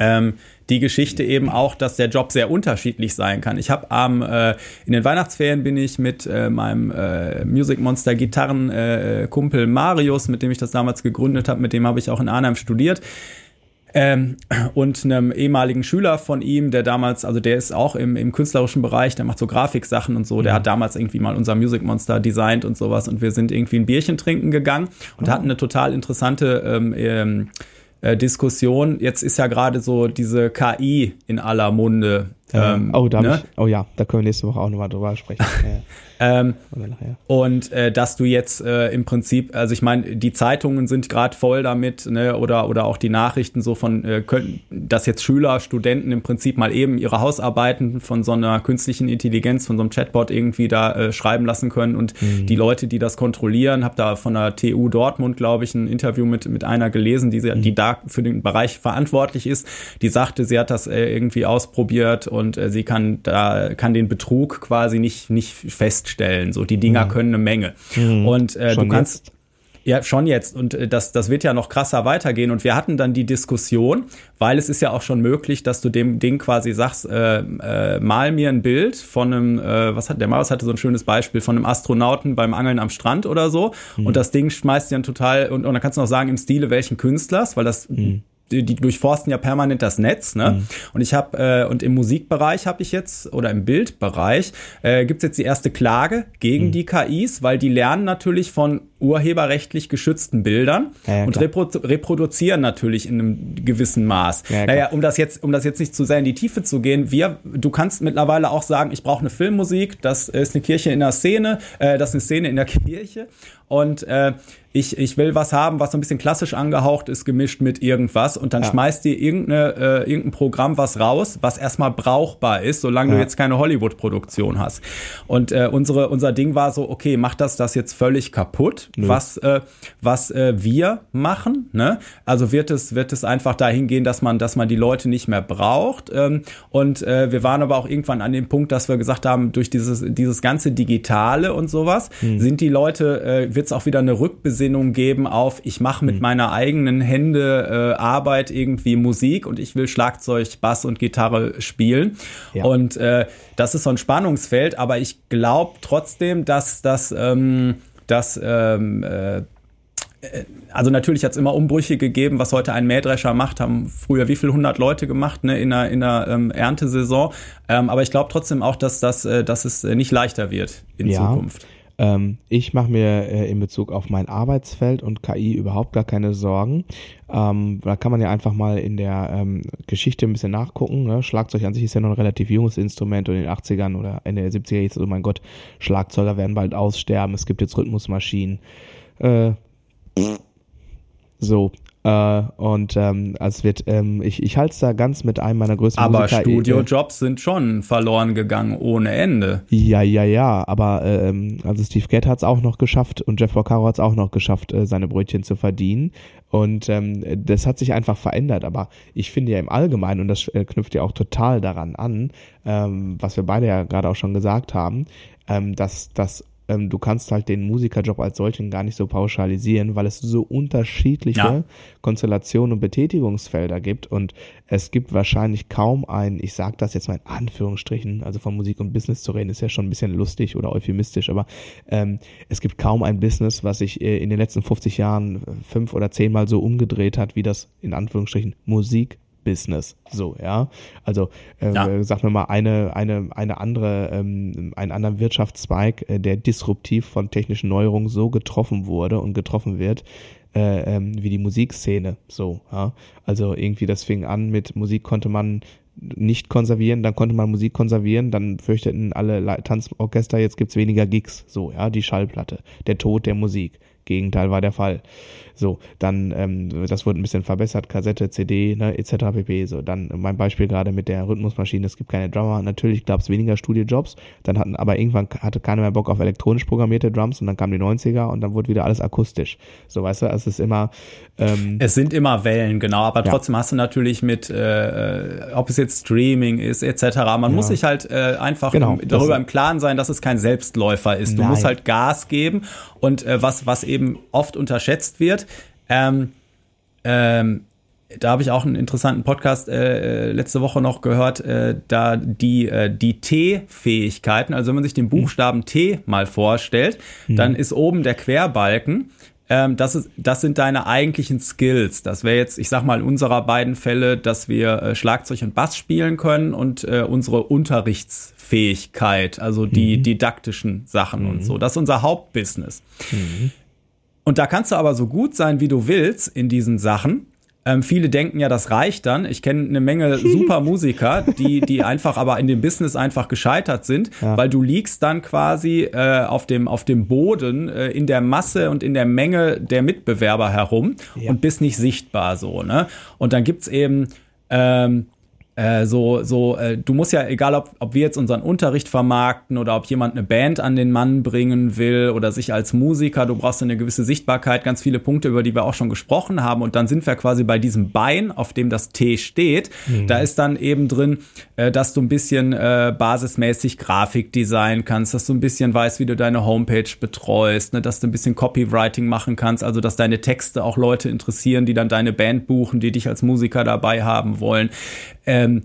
ähm, die Geschichte eben auch, dass der Job sehr unterschiedlich sein kann. Ich habe am äh, in den Weihnachtsferien bin ich mit äh, meinem äh, Music Monster Gitarren äh, Kumpel Marius, mit dem ich das damals gegründet habe, mit dem habe ich auch in Arnhem studiert ähm, und einem ehemaligen Schüler von ihm, der damals, also der ist auch im, im künstlerischen Bereich, der macht so Grafiksachen und so, der mhm. hat damals irgendwie mal unser Music Monster designt und sowas und wir sind irgendwie ein Bierchen trinken gegangen und oh. hatten eine total interessante ähm, ähm, äh, Diskussion. Jetzt ist ja gerade so diese KI in aller Munde. Ähm, oh, da ne? ich, oh ja, da können wir nächste Woche auch nochmal drüber sprechen. Ähm, und äh, dass du jetzt äh, im Prinzip, also ich meine, die Zeitungen sind gerade voll damit, ne, oder, oder auch die Nachrichten so von, äh, können, dass jetzt Schüler, Studenten im Prinzip mal eben ihre Hausarbeiten von so einer künstlichen Intelligenz, von so einem Chatbot irgendwie da äh, schreiben lassen können. Und mhm. die Leute, die das kontrollieren, habe da von der TU Dortmund, glaube ich, ein Interview mit, mit einer gelesen, die, mhm. die da für den Bereich verantwortlich ist, die sagte, sie hat das äh, irgendwie ausprobiert und äh, sie kann da kann den Betrug quasi nicht, nicht fest feststellen. So, die Dinger mhm. können eine Menge. Mhm. Und äh, du kannst. Jetzt? Ja, schon jetzt. Und äh, das, das wird ja noch krasser weitergehen. Und wir hatten dann die Diskussion, weil es ist ja auch schon möglich, dass du dem Ding quasi sagst, äh, äh, mal mir ein Bild von einem, äh, was hat der Maus hatte so ein schönes Beispiel von einem Astronauten beim Angeln am Strand oder so. Mhm. Und das Ding schmeißt dir dann total, und, und dann kannst du noch sagen, im Stile welchen Künstlers, weil das mhm die, die durchforsten ja permanent das Netz, ne? Mhm. Und ich habe äh, und im Musikbereich habe ich jetzt oder im Bildbereich äh, gibt jetzt die erste Klage gegen mhm. die KIs, weil die lernen natürlich von urheberrechtlich geschützten Bildern ja, ja, und repro reproduzieren natürlich in einem gewissen Maß. Ja, naja, um das jetzt um das jetzt nicht zu sehr in die Tiefe zu gehen, wir du kannst mittlerweile auch sagen, ich brauche eine Filmmusik, das ist eine Kirche in der Szene, äh, das ist eine Szene in der Kirche und äh, ich, ich will was haben, was so ein bisschen klassisch angehaucht ist, gemischt mit irgendwas und dann ja. schmeißt dir irgendeine, äh, irgendein Programm was raus, was erstmal brauchbar ist, solange ja. du jetzt keine Hollywood-Produktion hast. Und äh, unsere, unser Ding war so, okay, macht das das jetzt völlig kaputt, Nö. was, äh, was äh, wir machen? Ne? Also wird es, wird es einfach dahin gehen, dass man, dass man die Leute nicht mehr braucht. Ähm, und äh, wir waren aber auch irgendwann an dem Punkt, dass wir gesagt haben, durch dieses, dieses ganze Digitale und sowas, hm. sind die Leute, äh, wird es auch wieder eine Rückbesinnung Rückbesinnung geben auf, ich mache mit mhm. meiner eigenen Hände äh, Arbeit irgendwie Musik und ich will Schlagzeug, Bass und Gitarre spielen. Ja. Und äh, das ist so ein Spannungsfeld, aber ich glaube trotzdem, dass das, ähm, dass ähm, äh, also natürlich hat es immer Umbrüche gegeben, was heute ein Mähdrescher macht, haben früher wie viel hundert Leute gemacht ne, in einer, in einer ähm, Erntesaison. Ähm, aber ich glaube trotzdem auch, dass, das, äh, dass es nicht leichter wird in ja. Zukunft. Ähm, ich mache mir äh, in Bezug auf mein Arbeitsfeld und KI überhaupt gar keine Sorgen. Ähm, da kann man ja einfach mal in der ähm, Geschichte ein bisschen nachgucken. Ne? Schlagzeug an sich ist ja noch ein relativ junges Instrument und in den 80ern oder Ende der 70er jetzt, oh mein Gott, Schlagzeuger werden bald aussterben. Es gibt jetzt Rhythmusmaschinen. Äh, so, äh, und ähm, also es wird, ähm, ich, ich halte es da ganz mit einem meiner größten Aber Musiker, Studiojobs sind schon verloren gegangen ohne Ende. Ja, ja, ja, aber ähm, also Steve Gadd hat es auch noch geschafft und Jeff Porcaro hat es auch noch geschafft, äh, seine Brötchen zu verdienen. Und ähm, das hat sich einfach verändert. Aber ich finde ja im Allgemeinen, und das äh, knüpft ja auch total daran an, ähm, was wir beide ja gerade auch schon gesagt haben, ähm, dass das ähm, du kannst halt den Musikerjob als solchen gar nicht so pauschalisieren, weil es so unterschiedliche ja. Konstellationen und Betätigungsfelder gibt und es gibt wahrscheinlich kaum ein, ich sage das jetzt mal in Anführungsstrichen, also von Musik und Business zu reden, ist ja schon ein bisschen lustig oder euphemistisch, aber ähm, es gibt kaum ein Business, was sich äh, in den letzten 50 Jahren fünf oder zehnmal so umgedreht hat, wie das in Anführungsstrichen Musik Business. So, ja. Also äh, ja. sag mir mal eine, eine, eine andere, ähm, einen anderen Wirtschaftszweig, äh, der disruptiv von technischen Neuerungen so getroffen wurde und getroffen wird, äh, ähm, wie die Musikszene. So, ja. Also irgendwie, das fing an mit Musik konnte man nicht konservieren, dann konnte man Musik konservieren, dann fürchteten alle Tanzorchester, jetzt gibt's weniger Gigs, so, ja, die Schallplatte, der Tod der Musik. Gegenteil war der Fall. So, dann, ähm, das wurde ein bisschen verbessert, Kassette, CD, ne, etc. pp. So, dann mein Beispiel gerade mit der Rhythmusmaschine, es gibt keine Drummer. Natürlich gab es weniger Studiojobs, dann hatten, aber irgendwann hatte keiner mehr Bock auf elektronisch programmierte Drums und dann kamen die 90er und dann wurde wieder alles akustisch. So, weißt du, es ist immer. Ähm, es sind immer Wellen, genau, aber trotzdem ja. hast du natürlich mit, äh, ob es jetzt Streaming ist, etc. Man ja. muss sich halt äh, einfach genau, darüber im Klaren sein, dass es kein Selbstläufer ist. Du Nein. musst halt Gas geben und äh, was, was eben oft unterschätzt wird, ähm, ähm, da habe ich auch einen interessanten Podcast äh, letzte Woche noch gehört, äh, da die, äh, die T-Fähigkeiten, also wenn man sich den Buchstaben T mal vorstellt, mhm. dann ist oben der Querbalken. Ähm, das, ist, das sind deine eigentlichen Skills. Das wäre jetzt, ich sag mal, in unserer beiden Fälle, dass wir äh, Schlagzeug und Bass spielen können und äh, unsere Unterrichtsfähigkeit, also die mhm. didaktischen Sachen mhm. und so. Das ist unser Hauptbusiness. Und da kannst du aber so gut sein, wie du willst in diesen Sachen. Ähm, viele denken ja, das reicht dann. Ich kenne eine Menge super Musiker, die, die einfach aber in dem Business einfach gescheitert sind, ja. weil du liegst dann quasi äh, auf, dem, auf dem Boden äh, in der Masse und in der Menge der Mitbewerber herum ja. und bist nicht sichtbar so. Ne? Und dann gibt's eben ähm, äh, so, so, äh, du musst ja, egal ob, ob wir jetzt unseren Unterricht vermarkten oder ob jemand eine Band an den Mann bringen will oder sich als Musiker, du brauchst eine gewisse Sichtbarkeit, ganz viele Punkte, über die wir auch schon gesprochen haben. Und dann sind wir quasi bei diesem Bein, auf dem das T steht. Mhm. Da ist dann eben drin, äh, dass du ein bisschen äh, basismäßig Grafik designen kannst, dass du ein bisschen weißt, wie du deine Homepage betreust, ne, dass du ein bisschen Copywriting machen kannst, also dass deine Texte auch Leute interessieren, die dann deine Band buchen, die dich als Musiker dabei haben wollen. Ähm,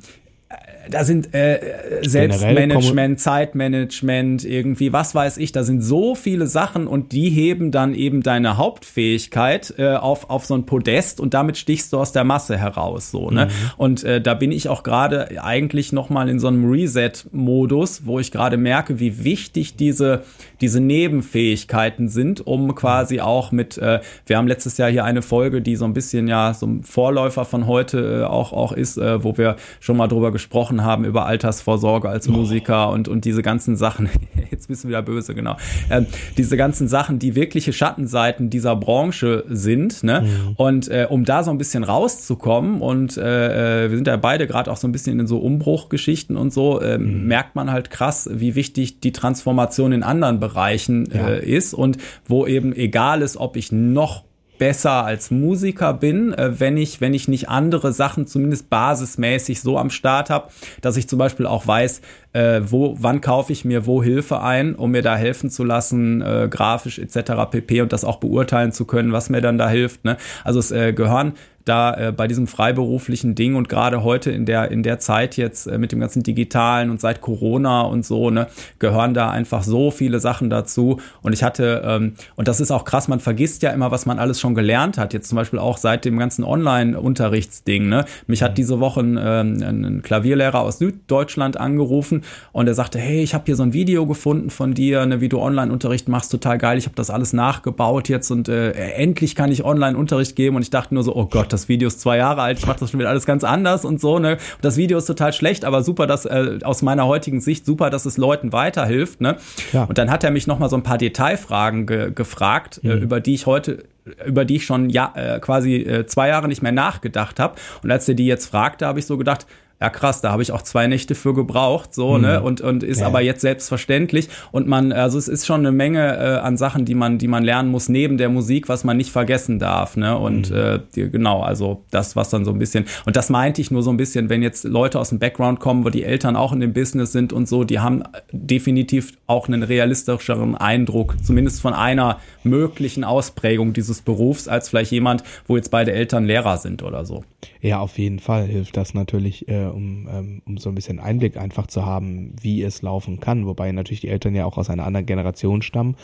da sind äh, Selbstmanagement, Zeitmanagement, irgendwie, was weiß ich, da sind so viele Sachen und die heben dann eben deine Hauptfähigkeit äh, auf, auf so ein Podest und damit stichst du aus der Masse heraus. So, ne? Mhm. Und äh, da bin ich auch gerade eigentlich nochmal in so einem Reset-Modus, wo ich gerade merke, wie wichtig diese, diese Nebenfähigkeiten sind, um quasi auch mit, äh, wir haben letztes Jahr hier eine Folge, die so ein bisschen ja so ein Vorläufer von heute äh, auch, auch ist, äh, wo wir schon mal drüber gesprochen haben über Altersvorsorge als oh. Musiker und, und diese ganzen Sachen. Jetzt bist du wieder böse, genau. Ähm, diese ganzen Sachen, die wirkliche Schattenseiten dieser Branche sind. Ne? Mhm. Und äh, um da so ein bisschen rauszukommen und äh, äh wir sind ja beide gerade auch so ein bisschen in so Umbruchgeschichten und so, äh, mhm. merkt man halt krass, wie wichtig die Transformation in anderen Bereichen ja. äh, ist und wo eben egal ist, ob ich noch besser als Musiker bin, äh, wenn ich, wenn ich nicht andere Sachen zumindest basismäßig so am Start habe, dass ich zum Beispiel auch weiß, äh, wo, wann kaufe ich mir wo Hilfe ein, um mir da helfen zu lassen, äh, grafisch etc. pp. und das auch beurteilen zu können, was mir dann da hilft. Ne? Also es äh, gehören da äh, bei diesem freiberuflichen Ding und gerade heute in der, in der Zeit jetzt äh, mit dem ganzen Digitalen und seit Corona und so, ne, gehören da einfach so viele Sachen dazu. Und ich hatte, ähm, und das ist auch krass, man vergisst ja immer, was man alles schon gelernt hat. Jetzt zum Beispiel auch seit dem ganzen Online-Unterrichtsding. Ne? Mich hat diese Woche ein, ähm, ein Klavierlehrer aus Süddeutschland angerufen und er sagte, hey, ich habe hier so ein Video gefunden von dir, ne, wie du Online-Unterricht machst, total geil. Ich habe das alles nachgebaut jetzt und äh, endlich kann ich Online-Unterricht geben. Und ich dachte nur so, oh Gott, das Video ist zwei Jahre alt, ich mache das schon wieder alles ganz anders und so. Ne? Und das Video ist total schlecht, aber super, dass äh, aus meiner heutigen Sicht super, dass es Leuten weiterhilft. Ne? Ja. Und dann hat er mich noch mal so ein paar Detailfragen ge gefragt, äh, mhm. äh, über die ich heute über die ich schon ja äh, quasi äh, zwei Jahre nicht mehr nachgedacht habe. Und als er die jetzt fragte, habe ich so gedacht, ja krass, da habe ich auch zwei Nächte für gebraucht, so, mhm. ne? Und, und ist ja. aber jetzt selbstverständlich. Und man, also es ist schon eine Menge äh, an Sachen, die man, die man lernen muss, neben der Musik, was man nicht vergessen darf, ne? Und mhm. äh, genau, also das, was dann so ein bisschen, und das meinte ich nur so ein bisschen, wenn jetzt Leute aus dem Background kommen, wo die Eltern auch in dem Business sind und so, die haben definitiv auch einen realistischeren Eindruck, zumindest von einer möglichen Ausprägung dieses Berufs, als vielleicht jemand, wo jetzt beide Eltern Lehrer sind oder so. Ja, auf jeden Fall hilft das natürlich, äh, um, ähm, um so ein bisschen Einblick einfach zu haben, wie es laufen kann. Wobei natürlich die Eltern ja auch aus einer anderen Generation stammen,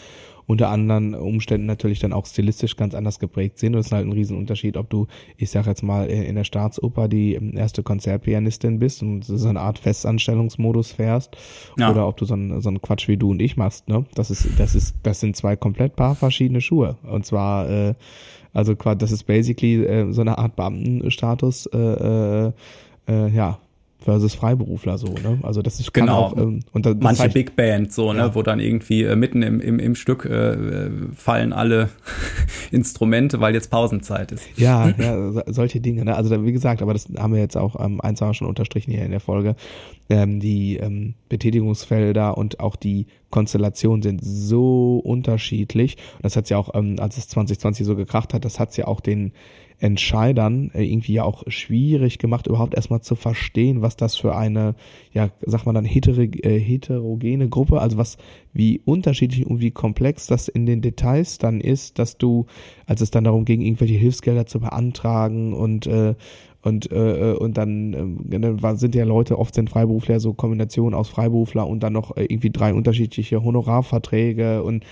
unter anderen Umständen natürlich dann auch stilistisch ganz anders geprägt sind. Und es ist halt ein Riesenunterschied, ob du, ich sag jetzt mal, in der Staatsoper die ähm, erste Konzertpianistin bist und so eine Art Festanstellungsmodus fährst, ja. oder ob du so einen, so einen Quatsch wie du und ich machst. Ne? Das ist, das ist, das sind zwei komplett paar verschiedene Schuhe. Und zwar äh, also das ist basically äh, so eine Art Beamtenstatus, äh, äh, äh, ja, versus Freiberufler so, ne? Also das ist genau. Auch, ähm, und das, manche heißt, Big Band so, ne, ja. wo dann irgendwie äh, mitten im, im, im Stück äh, fallen alle Instrumente, weil jetzt Pausenzeit ist. Ja, ja, solche Dinge, ne? Also wie gesagt, aber das haben wir jetzt auch ähm, eins haben wir schon unterstrichen hier in der Folge. Ähm, die ähm, Betätigungsfelder und auch die Konstellationen sind so unterschiedlich. Und das hat ja auch, ähm, als es 2020 so gekracht hat, das hat's ja auch den Entscheidern äh, irgendwie ja auch schwierig gemacht, überhaupt erstmal zu verstehen, was das für eine, ja, sag mal dann äh, heterogene Gruppe, also was, wie unterschiedlich und wie komplex das in den Details dann ist, dass du, als es dann darum ging, irgendwelche Hilfsgelder zu beantragen und äh, und, äh, äh, und dann äh, sind ja Leute, oft sind Freiberufler so Kombination aus Freiberufler und dann noch äh, irgendwie drei unterschiedliche Honorarverträge und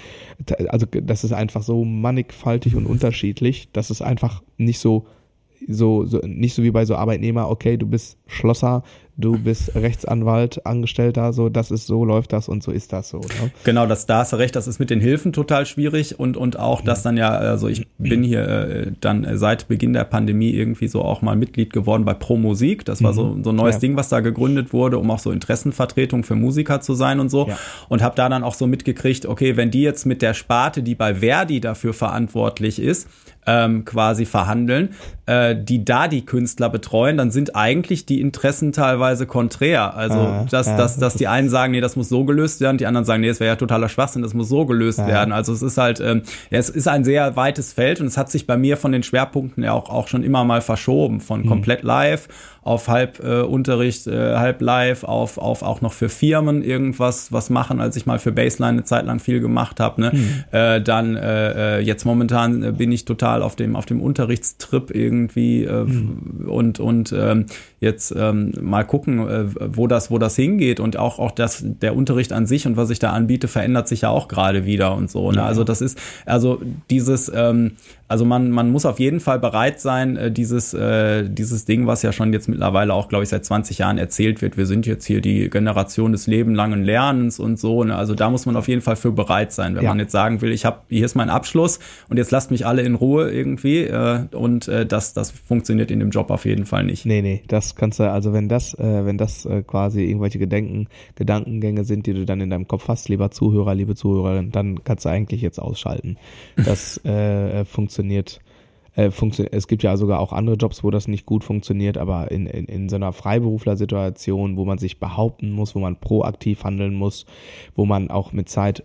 also das ist einfach so mannigfaltig und unterschiedlich, dass es einfach nicht so so, so nicht so wie bei so Arbeitnehmer, okay, du bist Schlosser, du bist Rechtsanwalt, Angestellter, so, das ist so, läuft das und so ist das so. Ne? Genau, das, da hast du recht, das ist mit den Hilfen total schwierig und, und auch, dass dann ja, also ich bin hier äh, dann seit Beginn der Pandemie irgendwie so auch mal Mitglied geworden bei Pro Musik. Das war so, mhm. so ein neues ja. Ding, was da gegründet wurde, um auch so Interessenvertretung für Musiker zu sein und so. Ja. Und habe da dann auch so mitgekriegt, okay, wenn die jetzt mit der Sparte, die bei Verdi dafür verantwortlich ist, ähm, quasi verhandeln, äh, die da die Künstler betreuen, dann sind eigentlich die Interessen teilweise konträr. Also, ah, dass, ja, dass, dass die einen sagen, nee, das muss so gelöst werden, die anderen sagen, nee, das wäre ja totaler Schwachsinn, das muss so gelöst ja. werden. Also es ist halt, ähm, ja, es ist ein sehr weites Feld und es hat sich bei mir von den Schwerpunkten ja auch, auch schon immer mal verschoben, von hm. komplett live auf halb äh, Unterricht, äh, halb live, auf, auf auch noch für Firmen irgendwas was machen, als ich mal für Baseline eine Zeit lang viel gemacht habe. Ne? Mhm. Äh, dann äh, äh, jetzt momentan äh, bin ich total auf dem, auf dem Unterrichtstrip irgendwie äh, mhm. und, und ähm, jetzt ähm, mal gucken, äh, wo das, wo das hingeht und auch, auch das, der Unterricht an sich und was ich da anbiete, verändert sich ja auch gerade wieder und so. Ne? Ja. Also das ist, also dieses, ähm, also man, man muss auf jeden Fall bereit sein, äh, dieses, äh, dieses Ding, was ja schon jetzt mittlerweile auch, glaube ich, seit 20 Jahren erzählt wird, wir sind jetzt hier die Generation des lebenlangen Lernens und so. Ne? Also da muss man auf jeden Fall für bereit sein, wenn ja. man jetzt sagen will, ich habe, hier ist mein Abschluss und jetzt lasst mich alle in Ruhe irgendwie. Äh, und äh, das, das funktioniert in dem Job auf jeden Fall nicht. Nee, nee, das kannst du, also wenn das, äh, wenn das äh, quasi irgendwelche Gedenken, Gedankengänge sind, die du dann in deinem Kopf hast, lieber Zuhörer, liebe Zuhörerin, dann kannst du eigentlich jetzt ausschalten. Das äh, funktioniert funktioniert. Äh, funktio es gibt ja sogar auch andere Jobs, wo das nicht gut funktioniert, aber in, in, in so einer Freiberuflersituation, wo man sich behaupten muss, wo man proaktiv handeln muss, wo man auch mit Zeit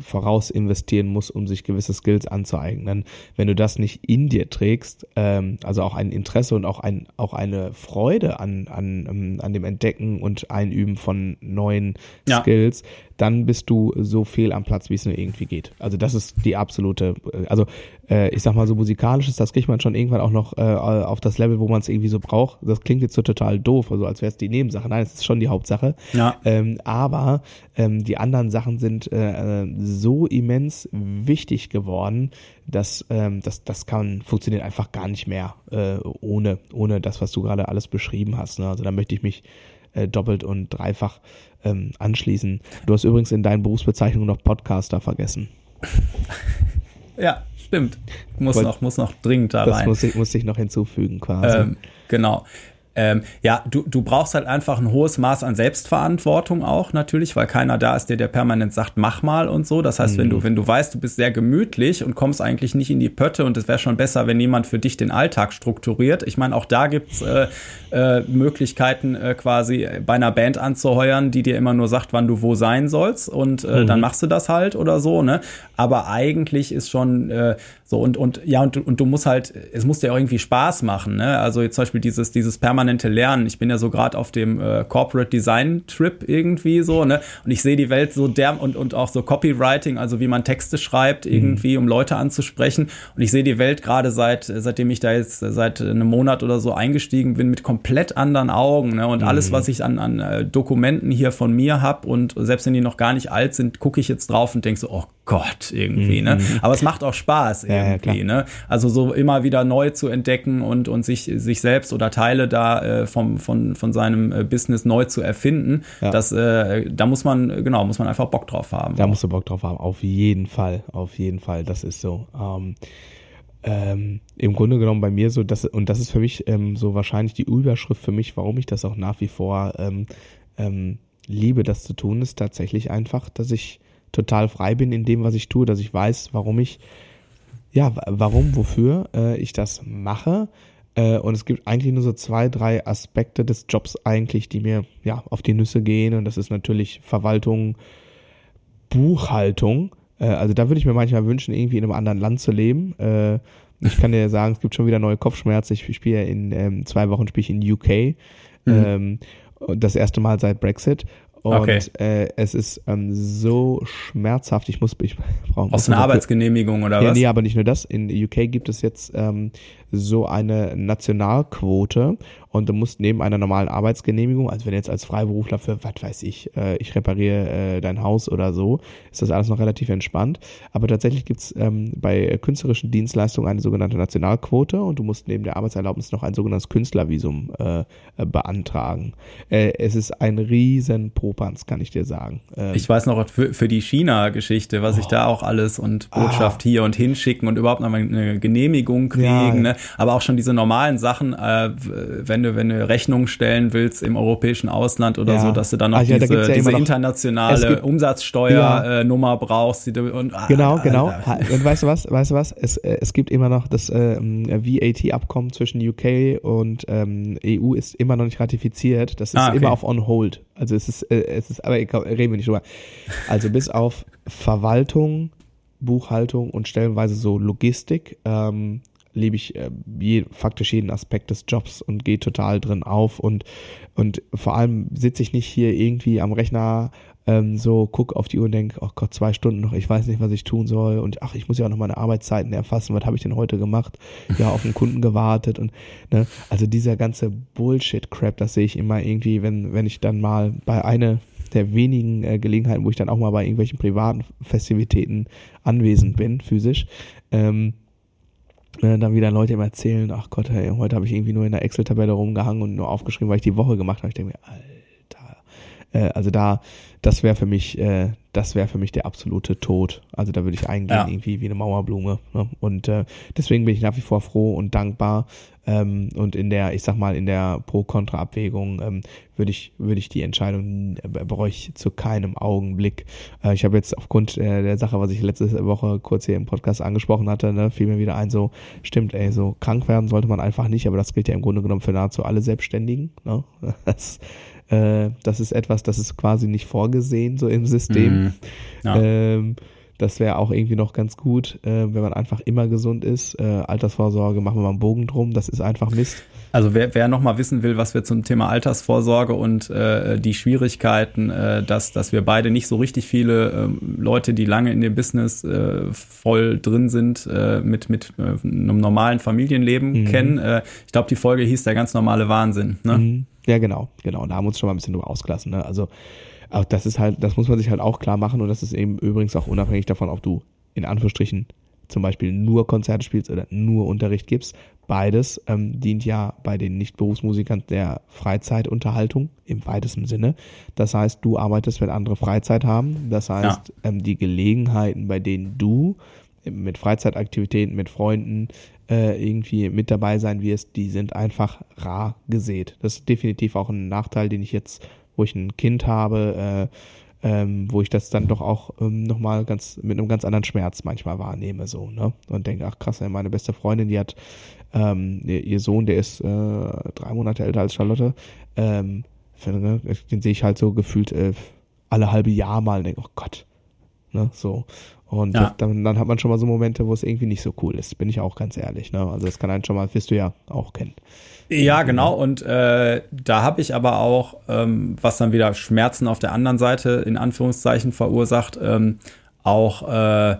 voraus investieren muss, um sich gewisse Skills anzueignen. Wenn du das nicht in dir trägst, ähm, also auch ein Interesse und auch ein auch eine Freude an an ähm, an dem Entdecken und Einüben von neuen ja. Skills, dann bist du so fehl am Platz, wie es nur irgendwie geht. Also das ist die absolute, äh, also äh, ich sag mal so musikalisches, das kriegt man schon irgendwann auch noch äh, auf das Level, wo man es irgendwie so braucht. Das klingt jetzt so total doof, also als wäre es die Nebensache. Nein, es ist schon die Hauptsache. Ja. Ähm, aber ähm, die anderen Sachen sind äh, so immens wichtig geworden, dass ähm, das, das kann funktioniert einfach gar nicht mehr äh, ohne, ohne das, was du gerade alles beschrieben hast. Ne? Also da möchte ich mich äh, doppelt und dreifach ähm, anschließen. Du hast übrigens in deinen Berufsbezeichnungen noch Podcaster vergessen. Ja, stimmt. Muss noch, muss noch dringend da das rein. Das muss ich, muss ich noch hinzufügen quasi. Ähm, genau. Ähm, ja, du, du brauchst halt einfach ein hohes Maß an Selbstverantwortung auch natürlich, weil keiner da ist, der dir permanent sagt, mach mal und so. Das heißt, mhm. wenn du, wenn du weißt, du bist sehr gemütlich und kommst eigentlich nicht in die Pötte und es wäre schon besser, wenn jemand für dich den Alltag strukturiert. Ich meine, auch da gibt's äh, äh, Möglichkeiten, äh, quasi bei einer Band anzuheuern, die dir immer nur sagt, wann du wo sein sollst und äh, mhm. dann machst du das halt oder so, ne? Aber eigentlich ist schon äh, so und, und ja, und, und du musst halt, es muss dir auch irgendwie Spaß machen, ne? Also jetzt zum Beispiel dieses, dieses permanent permanente Lernen. Ich bin ja so gerade auf dem äh, Corporate Design Trip irgendwie so, ne? Und ich sehe die Welt so der und, und auch so Copywriting, also wie man Texte schreibt mhm. irgendwie, um Leute anzusprechen. Und ich sehe die Welt gerade seit, seitdem ich da jetzt seit einem Monat oder so eingestiegen bin, mit komplett anderen Augen. Ne? Und mhm. alles, was ich an, an äh, Dokumenten hier von mir habe und selbst wenn die noch gar nicht alt sind, gucke ich jetzt drauf und denke so, oh Gott, irgendwie, ne? mhm. ne? Aber es macht auch Spaß irgendwie, ja, ne? Also so immer wieder neu zu entdecken und, und sich, sich selbst oder Teile da äh, vom, von, von seinem äh, Business neu zu erfinden, ja. das, äh, da muss man, genau, muss man einfach Bock drauf haben. Da musst du Bock drauf haben, auf jeden Fall, auf jeden Fall, das ist so. Ähm, ähm, im Grunde genommen bei mir so, das, und das ist für mich ähm, so wahrscheinlich die Überschrift für mich, warum ich das auch nach wie vor ähm, ähm, liebe, das zu tun, ist tatsächlich einfach, dass ich total frei bin in dem, was ich tue, dass ich weiß, warum ich, ja, warum, wofür äh, ich das mache. Äh, und es gibt eigentlich nur so zwei, drei Aspekte des Jobs eigentlich, die mir ja auf die Nüsse gehen. Und das ist natürlich Verwaltung, Buchhaltung. Äh, also da würde ich mir manchmal wünschen, irgendwie in einem anderen Land zu leben. Äh, ich kann dir sagen, es gibt schon wieder neue Kopfschmerzen. Ich spiele ja in ähm, zwei Wochen spiele ich in UK. Mhm. Ähm, das erste Mal seit Brexit. Und okay. äh, es ist ähm, so schmerzhaft. Ich muss, ich brauche. Aus einer Arbeitsgenehmigung oder ja, was? Nee, aber nicht nur das. In UK gibt es jetzt ähm, so eine Nationalquote und du musst neben einer normalen Arbeitsgenehmigung, also wenn du jetzt als Freiberufler für, was weiß ich, äh, ich repariere äh, dein Haus oder so, ist das alles noch relativ entspannt. Aber tatsächlich gibt's ähm, bei künstlerischen Dienstleistungen eine sogenannte Nationalquote und du musst neben der Arbeitserlaubnis noch ein sogenanntes Künstlervisum äh, beantragen. Äh, es ist ein riesen Popanz, kann ich dir sagen. Ähm, ich weiß noch für, für die China-Geschichte, was oh, ich da auch alles und Botschaft ah, hier und hinschicken und überhaupt noch mal eine Genehmigung kriegen, ja, ne? Aber auch schon diese normalen Sachen, äh, wenn du, wenn du Rechnungen stellen willst im europäischen Ausland oder ja. so, dass du dann noch ja, diese, ja diese internationale Umsatzsteuernummer ja. brauchst. Die du, und, ah, genau, genau. Und weißt du was, weißt du was? Es, äh, es gibt immer noch das ähm, VAT-Abkommen zwischen UK und ähm, EU ist immer noch nicht ratifiziert. Das ist ah, okay. immer auf on hold. Also es ist, äh, es ist, aber reden wir nicht drüber. Also bis auf Verwaltung, Buchhaltung und stellenweise so Logistik ähm, liebe ich äh, je, faktisch jeden Aspekt des Jobs und gehe total drin auf und, und vor allem sitze ich nicht hier irgendwie am Rechner ähm, so, guck auf die Uhr und denk, oh Gott, zwei Stunden noch, ich weiß nicht, was ich tun soll und ach, ich muss ja auch noch meine Arbeitszeiten erfassen, was habe ich denn heute gemacht? Ja, auf einen Kunden gewartet und ne, also dieser ganze Bullshit-Crap, das sehe ich immer irgendwie, wenn, wenn ich dann mal bei einer der wenigen äh, Gelegenheiten, wo ich dann auch mal bei irgendwelchen privaten Festivitäten anwesend bin, physisch, ähm, äh, dann wieder Leute immer erzählen, ach Gott, hey, heute habe ich irgendwie nur in der Excel-Tabelle rumgehangen und nur aufgeschrieben, weil ich die Woche gemacht habe. Ich denke mir, Alter. Äh, also da, das wäre für mich, äh, das wäre für mich der absolute Tod. Also da würde ich eingehen, ja. irgendwie wie eine Mauerblume. Ne? Und äh, deswegen bin ich nach wie vor froh und dankbar. Ähm, und in der, ich sag mal, in der Pro-Kontra-Abwägung ähm, würde ich, würde ich die Entscheidung äh, bereue ich zu keinem Augenblick. Äh, ich habe jetzt aufgrund äh, der Sache, was ich letzte Woche kurz hier im Podcast angesprochen hatte, ne, fiel mir wieder ein, so, stimmt, ey, so krank werden sollte man einfach nicht, aber das gilt ja im Grunde genommen für nahezu alle Selbstständigen. Ne? Das, äh, das ist etwas, das ist quasi nicht vorgesehen, so im System. Mhm. Ja. Ähm, das wäre auch irgendwie noch ganz gut, äh, wenn man einfach immer gesund ist. Äh, Altersvorsorge machen wir mal einen Bogen drum, das ist einfach Mist. Also wer, wer noch mal wissen will, was wir zum Thema Altersvorsorge und äh, die Schwierigkeiten, äh, dass, dass wir beide nicht so richtig viele äh, Leute, die lange in dem Business äh, voll drin sind, äh, mit, mit einem normalen Familienleben mhm. kennen. Ich glaube, die Folge hieß der ganz normale Wahnsinn. Ne? Mhm. Ja, genau, genau. Da haben wir uns schon mal ein bisschen drüber ausgelassen. Ne? Also auch das ist halt, das muss man sich halt auch klar machen und das ist eben übrigens auch unabhängig davon, ob du in Anführungsstrichen zum Beispiel nur Konzerte spielst oder nur Unterricht gibst. Beides ähm, dient ja bei den Nicht-Berufsmusikern der Freizeitunterhaltung im weitesten Sinne. Das heißt, du arbeitest, wenn andere Freizeit haben. Das heißt, ja. ähm, die Gelegenheiten, bei denen du mit Freizeitaktivitäten, mit Freunden äh, irgendwie mit dabei sein wirst, die sind einfach rar gesät. Das ist definitiv auch ein Nachteil, den ich jetzt, wo ich ein Kind habe, äh, ähm, wo ich das dann doch auch ähm, nochmal ganz mit einem ganz anderen Schmerz manchmal wahrnehme so ne und denke ach krass meine beste Freundin die hat ähm, ihr Sohn der ist äh, drei Monate älter als Charlotte ähm, ne, den sehe ich halt so gefühlt äh, alle halbe Jahr mal und denke oh Gott ne so und ja. dann, dann hat man schon mal so Momente, wo es irgendwie nicht so cool ist, bin ich auch ganz ehrlich. Ne? Also das kann einen schon mal, wirst du ja auch kennen. Ja, genau. Und äh, da habe ich aber auch, ähm, was dann wieder Schmerzen auf der anderen Seite in Anführungszeichen verursacht, ähm, auch äh,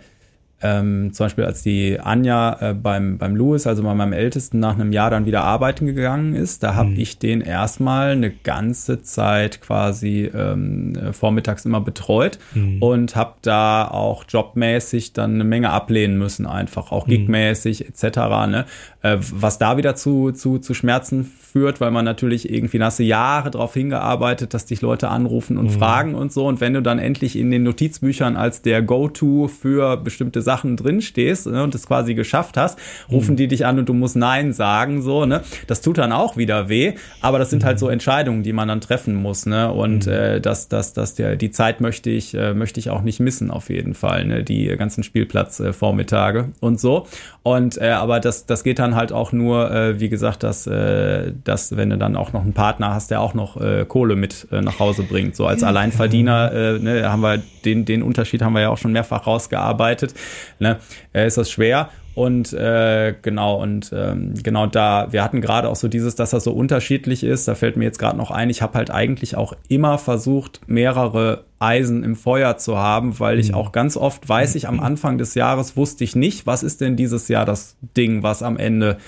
ähm, zum Beispiel als die Anja äh, beim, beim Louis, also bei meinem Ältesten, nach einem Jahr dann wieder arbeiten gegangen ist, da habe mhm. ich den erstmal eine ganze Zeit quasi ähm, vormittags immer betreut mhm. und habe da auch jobmäßig dann eine Menge ablehnen müssen, einfach auch mhm. gigmäßig etc. Ne? Äh, was da wieder zu, zu, zu Schmerzen führt, weil man natürlich irgendwie, du Jahre darauf hingearbeitet, dass dich Leute anrufen und mhm. fragen und so. Und wenn du dann endlich in den Notizbüchern als der Go-To für bestimmte Sachen drinstehst ne, und es quasi geschafft hast, rufen mhm. die dich an und du musst Nein sagen, so, ne? Das tut dann auch wieder weh, aber das sind halt so mhm. Entscheidungen, die man dann treffen muss, ne? Und mhm. äh, das, das, das, der, die Zeit möchte ich, äh, möchte ich auch nicht missen, auf jeden Fall, ne? Die ganzen Spielplatzvormittage äh, und so. Und äh, aber das, das geht dann halt auch nur, äh, wie gesagt, dass, äh, dass wenn du dann auch noch einen Partner hast, der auch noch äh, Kohle mit äh, nach Hause bringt. So als Alleinverdiener äh, ne, haben wir den, den Unterschied haben wir ja auch schon mehrfach rausgearbeitet. Ne? Äh, ist das schwer. Und äh, genau, und ähm, genau da, wir hatten gerade auch so dieses, dass das so unterschiedlich ist. Da fällt mir jetzt gerade noch ein, ich habe halt eigentlich auch immer versucht, mehrere Eisen im Feuer zu haben, weil ich mhm. auch ganz oft weiß ich, am Anfang des Jahres wusste ich nicht, was ist denn dieses Jahr das Ding, was am Ende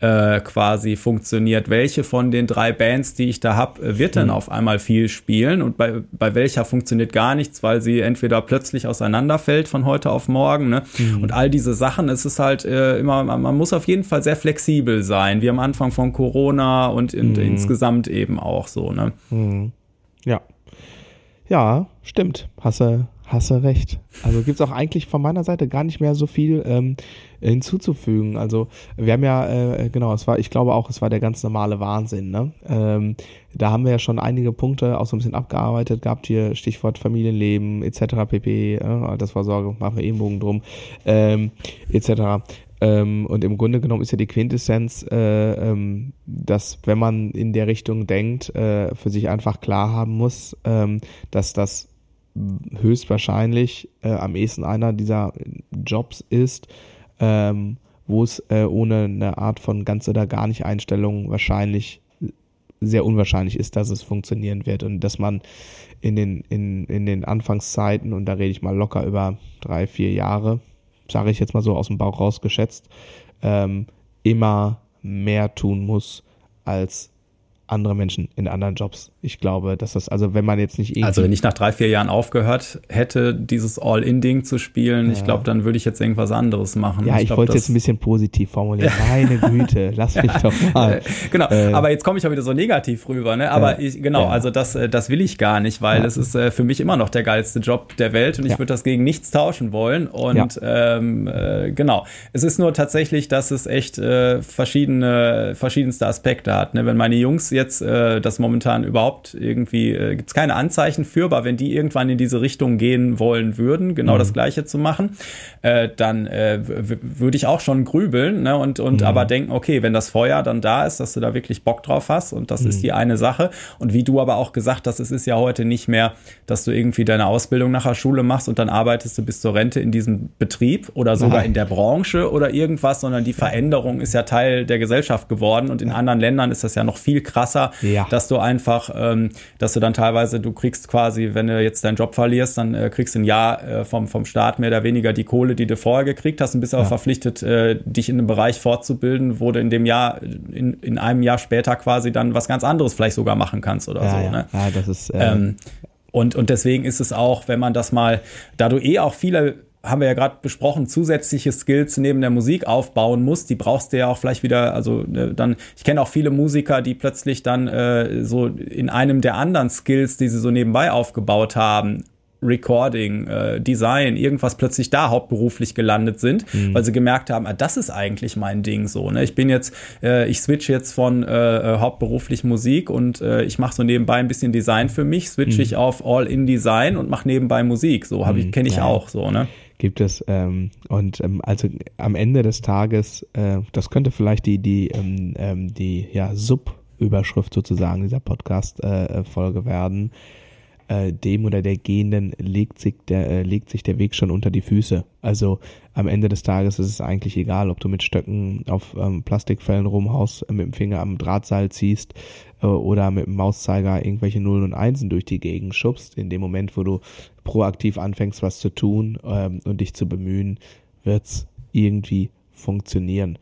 äh, quasi funktioniert. Welche von den drei Bands, die ich da habe, wird denn mhm. auf einmal viel spielen und bei, bei welcher funktioniert gar nichts, weil sie entweder plötzlich auseinanderfällt von heute auf morgen. Ne? Mhm. Und all diese Sachen, es ist halt äh, immer, man, muss auf jeden Fall sehr flexibel sein, wie am Anfang von Corona und, in, mhm. insgesamt eben auch so. Ne? Mhm. Ja. Ja, stimmt. Hast du, hast du recht. Also gibt's auch eigentlich von meiner Seite gar nicht mehr so viel. Ähm, hinzuzufügen. Also wir haben ja, äh, genau, es war, ich glaube auch, es war der ganz normale Wahnsinn. Ne? Ähm, da haben wir ja schon einige Punkte auch so ein bisschen abgearbeitet gehabt hier, Stichwort Familienleben etc. pp. Äh, Altersvorsorge, machen wir eben Bogen drum, ähm, etc. Ähm, und im Grunde genommen ist ja die Quintessenz, äh, ähm, dass wenn man in der Richtung denkt, äh, für sich einfach klar haben muss, ähm, dass das höchstwahrscheinlich äh, am ehesten einer dieser Jobs ist, ähm, wo es äh, ohne eine Art von ganz oder gar nicht Einstellung wahrscheinlich sehr unwahrscheinlich ist, dass es funktionieren wird und dass man in den, in, in den Anfangszeiten, und da rede ich mal locker über drei, vier Jahre, sage ich jetzt mal so aus dem Bauch rausgeschätzt, ähm, immer mehr tun muss, als andere Menschen in anderen Jobs. Ich glaube, dass das, also wenn man jetzt nicht irgendwie. Also wenn ich nach drei, vier Jahren aufgehört hätte, dieses All-In-Ding zu spielen, ja. ich glaube, dann würde ich jetzt irgendwas anderes machen. Ja, ich, ich wollte es jetzt ein bisschen positiv formulieren. Meine Güte, lass mich doch mal. genau, äh, aber jetzt komme ich auch wieder so negativ rüber, ne? Aber äh, ich, genau, ja. also das, äh, das will ich gar nicht, weil es ist äh, für mich immer noch der geilste Job der Welt und ich würde das gegen nichts tauschen wollen. Und ähm, äh, genau. Es ist nur tatsächlich, dass es echt äh, verschiedene, verschiedenste Aspekte hat. Ne? Wenn meine Jungs jetzt äh, das momentan überhaupt irgendwie, äh, gibt es keine Anzeichen für, aber wenn die irgendwann in diese Richtung gehen wollen würden, genau mhm. das Gleiche zu machen, äh, dann äh, würde ich auch schon grübeln ne? und, und mhm. aber denken, okay, wenn das Feuer dann da ist, dass du da wirklich Bock drauf hast und das mhm. ist die eine Sache. Und wie du aber auch gesagt hast, es ist ja heute nicht mehr, dass du irgendwie deine Ausbildung nach der Schule machst und dann arbeitest du bis zur Rente in diesem Betrieb oder sogar Nein. in der Branche oder irgendwas, sondern die Veränderung ist ja Teil der Gesellschaft geworden und in anderen Ländern ist das ja noch viel krasser, ja. dass du einfach, ähm, dass du dann teilweise, du kriegst quasi, wenn du jetzt deinen Job verlierst, dann äh, kriegst du ein Jahr äh, vom, vom Staat mehr oder weniger die Kohle, die du vorher gekriegt hast und bist ja. aber verpflichtet, äh, dich in einem Bereich fortzubilden, wo du in dem Jahr, in, in einem Jahr später quasi dann was ganz anderes vielleicht sogar machen kannst oder ja, so. Ja. Ne? ja, das ist. Äh, ähm, und, und deswegen ist es auch, wenn man das mal, da du eh auch viele haben wir ja gerade besprochen, zusätzliche Skills neben der Musik aufbauen muss, die brauchst du ja auch vielleicht wieder, also äh, dann, ich kenne auch viele Musiker, die plötzlich dann äh, so in einem der anderen Skills, die sie so nebenbei aufgebaut haben, Recording, äh, Design, irgendwas plötzlich da hauptberuflich gelandet sind, mhm. weil sie gemerkt haben, ah, das ist eigentlich mein Ding so. Ne? Ich bin jetzt, äh, ich switch jetzt von äh, äh hauptberuflich Musik und äh, ich mache so nebenbei ein bisschen Design für mich, switch mhm. ich auf All-in-Design und mache nebenbei Musik. So habe ich, mhm. kenne ich ja. auch so, ne? Gibt es ähm, und ähm, also am Ende des Tages, äh, das könnte vielleicht die die ähm, ähm die ja Sub-Überschrift sozusagen dieser Podcast-Folge äh, werden äh, dem oder der Gehenden legt sich der, äh, legt sich der Weg schon unter die Füße. Also am Ende des Tages ist es eigentlich egal, ob du mit Stöcken auf ähm, Plastikfällen rumhaust, mit dem Finger am Drahtseil ziehst oder mit dem Mauszeiger irgendwelche Nullen und Einsen durch die Gegend schubst. In dem Moment, wo du proaktiv anfängst, was zu tun ähm, und dich zu bemühen, wird's irgendwie funktionieren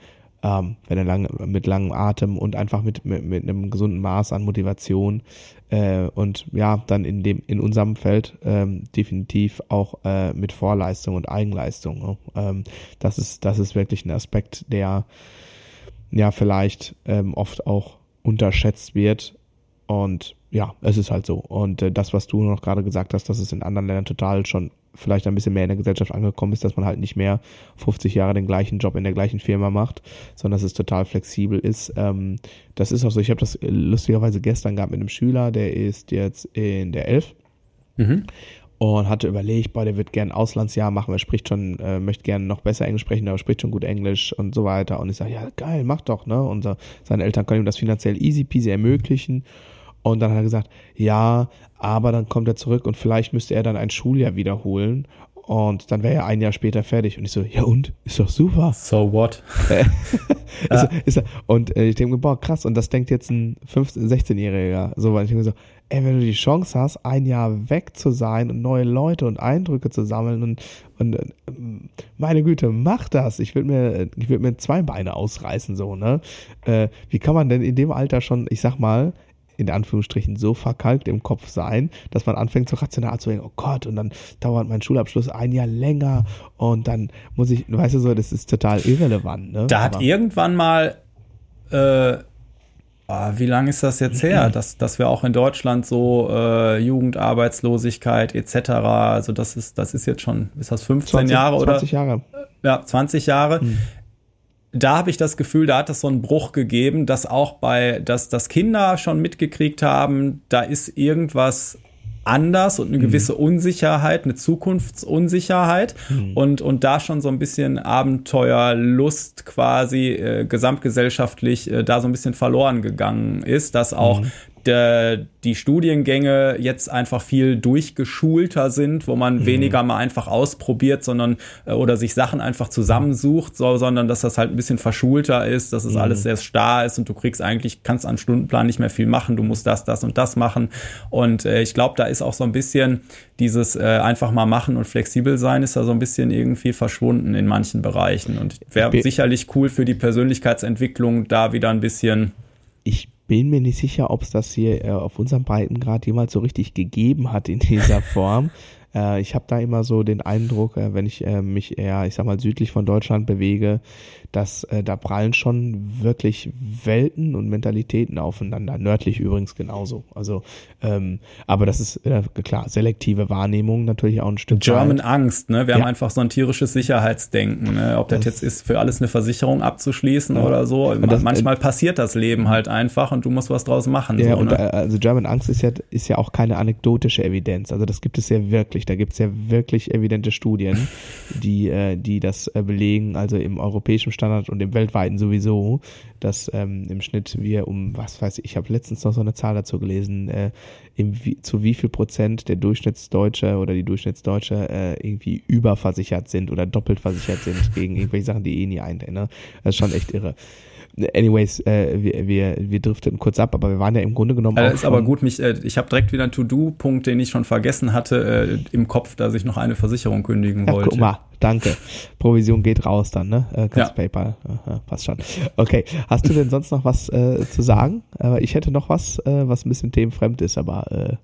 ähm, wenn er lang, mit langem Atem und einfach mit, mit, mit einem gesunden Maß an Motivation äh, und ja, dann in dem, in unserem Feld ähm, definitiv auch äh, mit Vorleistung und Eigenleistung. Ne? Ähm, das ist, das ist wirklich ein Aspekt, der ja vielleicht ähm, oft auch unterschätzt wird. Und ja, es ist halt so. Und äh, das, was du noch gerade gesagt hast, dass es in anderen Ländern total schon vielleicht ein bisschen mehr in der Gesellschaft angekommen ist, dass man halt nicht mehr 50 Jahre den gleichen Job in der gleichen Firma macht, sondern dass es total flexibel ist. Ähm, das ist auch so. Ich habe das lustigerweise gestern gehabt mit einem Schüler, der ist jetzt in der 11. Mhm. Und hatte überlegt, boah, der wird gern Auslandsjahr machen, er spricht schon, äh, möchte gerne noch besser Englisch sprechen, aber spricht schon gut Englisch und so weiter. Und ich sage, ja, geil, mach doch, ne? Und so, seine Eltern können ihm das finanziell easy peasy ermöglichen. Und dann hat er gesagt, ja, aber dann kommt er zurück und vielleicht müsste er dann ein Schuljahr wiederholen. Und dann wäre er ein Jahr später fertig. Und ich so, ja und? Ist doch super. So what? also, ist, und äh, ich denke mir, boah, krass. Und das denkt jetzt ein 15-, 16-Jähriger. So, weil ich denke mir so, ey, wenn du die Chance hast, ein Jahr weg zu sein und neue Leute und Eindrücke zu sammeln und, und äh, meine Güte, mach das. Ich würde mir, ich würde mir zwei Beine ausreißen, so, ne? Äh, wie kann man denn in dem Alter schon, ich sag mal, in Anführungsstrichen so verkalkt im Kopf sein, dass man anfängt so rational zu denken, oh Gott, und dann dauert mein Schulabschluss ein Jahr länger und dann muss ich, weißt du so, das ist total irrelevant. Ne? Da hat Aber, irgendwann mal, äh, ah, wie lange ist das jetzt her, dass, dass wir auch in Deutschland so äh, Jugendarbeitslosigkeit etc., also das ist, das ist jetzt schon, ist das 15 20, Jahre oder? 20 Jahre. Ja, 20 Jahre. Hm da habe ich das Gefühl, da hat es so einen Bruch gegeben, dass auch bei, dass, dass Kinder schon mitgekriegt haben, da ist irgendwas anders und eine mhm. gewisse Unsicherheit, eine Zukunftsunsicherheit mhm. und, und da schon so ein bisschen Abenteuerlust quasi äh, gesamtgesellschaftlich äh, da so ein bisschen verloren gegangen ist, dass auch mhm der, die Studiengänge jetzt einfach viel durchgeschulter sind, wo man mhm. weniger mal einfach ausprobiert, sondern äh, oder sich Sachen einfach zusammensucht, so, sondern dass das halt ein bisschen verschulter ist, dass es mhm. alles sehr starr ist und du kriegst eigentlich, kannst am Stundenplan nicht mehr viel machen, du musst das, das und das machen. Und äh, ich glaube, da ist auch so ein bisschen dieses äh, einfach mal machen und flexibel sein, ist da so ein bisschen irgendwie verschwunden in manchen Bereichen. Und wäre sicherlich cool für die Persönlichkeitsentwicklung, da wieder ein bisschen. Ich bin mir nicht sicher, ob es das hier äh, auf unserem Breitengrad jemals so richtig gegeben hat in dieser Form. Äh, ich habe da immer so den Eindruck, äh, wenn ich äh, mich eher, ich sag mal, südlich von Deutschland bewege, dass äh, da prallen schon wirklich Welten und Mentalitäten aufeinander. Nördlich übrigens genauso. Also, ähm, aber das ist äh, klar, selektive Wahrnehmung natürlich auch ein Stück German weit. Angst, ne? Wir Ja. haben einfach so ein tierisches Sicherheitsdenken, ne? Ob das, Das- jetzt ist, für alles eine Versicherung abzuschließen Ja. oder so. Und das- Manchmal passiert das Leben halt einfach und du musst was draus machen. Ja, so, und ne? äh, also German Angst ist ja, ist ja auch keine anekdotische Evidenz. Also das gibt es ja wirklich. Da gibt es ja wirklich evidente Studien, die, äh, die das äh, belegen, also im europäischen Standard und im weltweiten sowieso, dass ähm, im Schnitt wir um, was weiß ich, ich habe letztens noch so eine Zahl dazu gelesen, äh, im, zu wie viel Prozent der Durchschnittsdeutsche oder die Durchschnittsdeutsche äh, irgendwie überversichert sind oder doppelt versichert sind gegen irgendwelche Sachen, die eh nie eintreffen. Ne? Das ist schon echt irre. Anyways, äh, wir, wir, wir drifteten kurz ab, aber wir waren ja im Grunde genommen Äh, auch ist aber gut, mich, äh, ich habe direkt wieder einen To-Do-Punkt, den ich schon vergessen hatte, äh, im Kopf, dass ich noch eine Versicherung kündigen Ja, wollte. guck mal, danke. Provision geht raus dann, ne? Äh, Ja. PayPal. Aha, passt schon. Okay, hast du denn sonst noch was äh, zu sagen? Äh, ich hätte noch was, äh, was ein bisschen themenfremd ist, aber äh,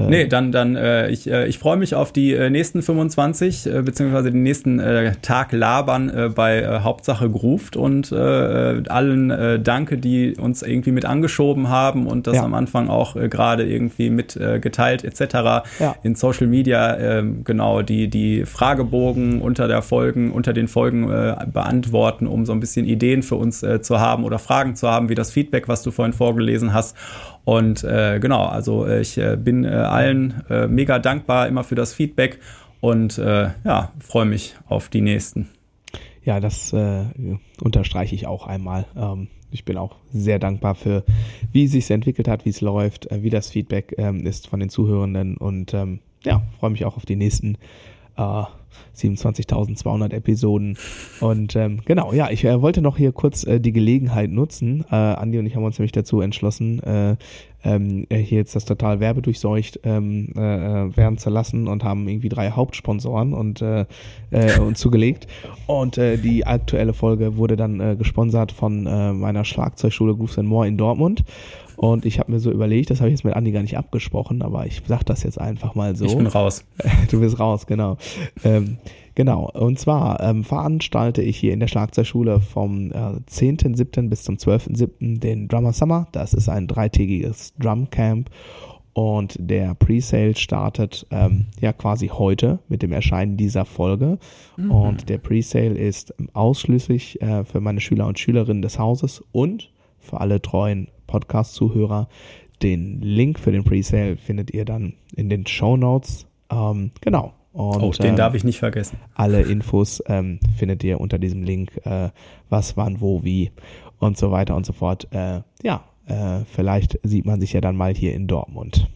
äh, Nee, dann, dann, äh, ich, äh, ich freue mich auf die nächsten 25, äh, beziehungsweise den nächsten Tag labern bei Hauptsache Gruft und allen danke, die uns irgendwie mit angeschoben haben und das Ja. am Anfang auch gerade irgendwie mit geteilt etc. Ja. In Social Media, äh, genau, die, die Fragebogen unter der Folgen, unter den Folgen äh, beantworten, um so ein bisschen Ideen für uns äh, zu haben oder Fragen zu haben, wie das Feedback, was du vorhin vorgelesen hast. Und äh, genau, also äh, ich äh, bin äh, allen mega dankbar immer für das Feedback und ja, freue mich auf die nächsten. Ja, das unterstreiche ich auch einmal. Ähm, ich bin auch sehr dankbar für, wie es sich entwickelt hat, wie es läuft, wie das Feedback ähm, ist von den Zuhörenden und ähm, ja, freue mich auch auf die nächsten äh, 27.200 Episoden. Und ähm, genau, ja, ich äh, wollte noch hier kurz äh, die Gelegenheit nutzen. Äh, Andi und ich haben uns nämlich dazu entschlossen, äh, ähm, äh, hier jetzt das total werbedurchseucht ähm, äh, äh, werden zu lassen und haben irgendwie drei Hauptsponsoren und äh, äh, uns zugelegt. Und äh, die aktuelle Folge wurde dann äh, gesponsert von äh, meiner Schlagzeugschule Grooves and More in Dortmund. Und ich habe mir so überlegt, das habe ich jetzt mit Andi gar nicht abgesprochen, aber ich sag das jetzt einfach mal so. Ich bin raus. Du bist raus, genau. Ähm, genau, und zwar ähm, veranstalte ich hier in der Schlagzeugschule vom äh, 10.7. bis zum 12.7. den Drummer Summer. Das ist ein dreitägiges Drumcamp und der Presale startet ähm, ja quasi heute mit dem Erscheinen dieser Folge. Und der Presale ist ausschließlich äh, für meine Schüler und Schülerinnen des Hauses und für alle treuen Podcast-Zuhörer. Den Link für den Presale findet ihr dann in den Show Notes. Ähm, genau. Und, Oh, den ähm, darf ich nicht vergessen. alle Infos ähm, findet ihr unter diesem Link, äh, was, wann, wo, wie und so weiter und so fort. Äh, ja, äh, vielleicht sieht man sich ja dann mal hier in Dortmund.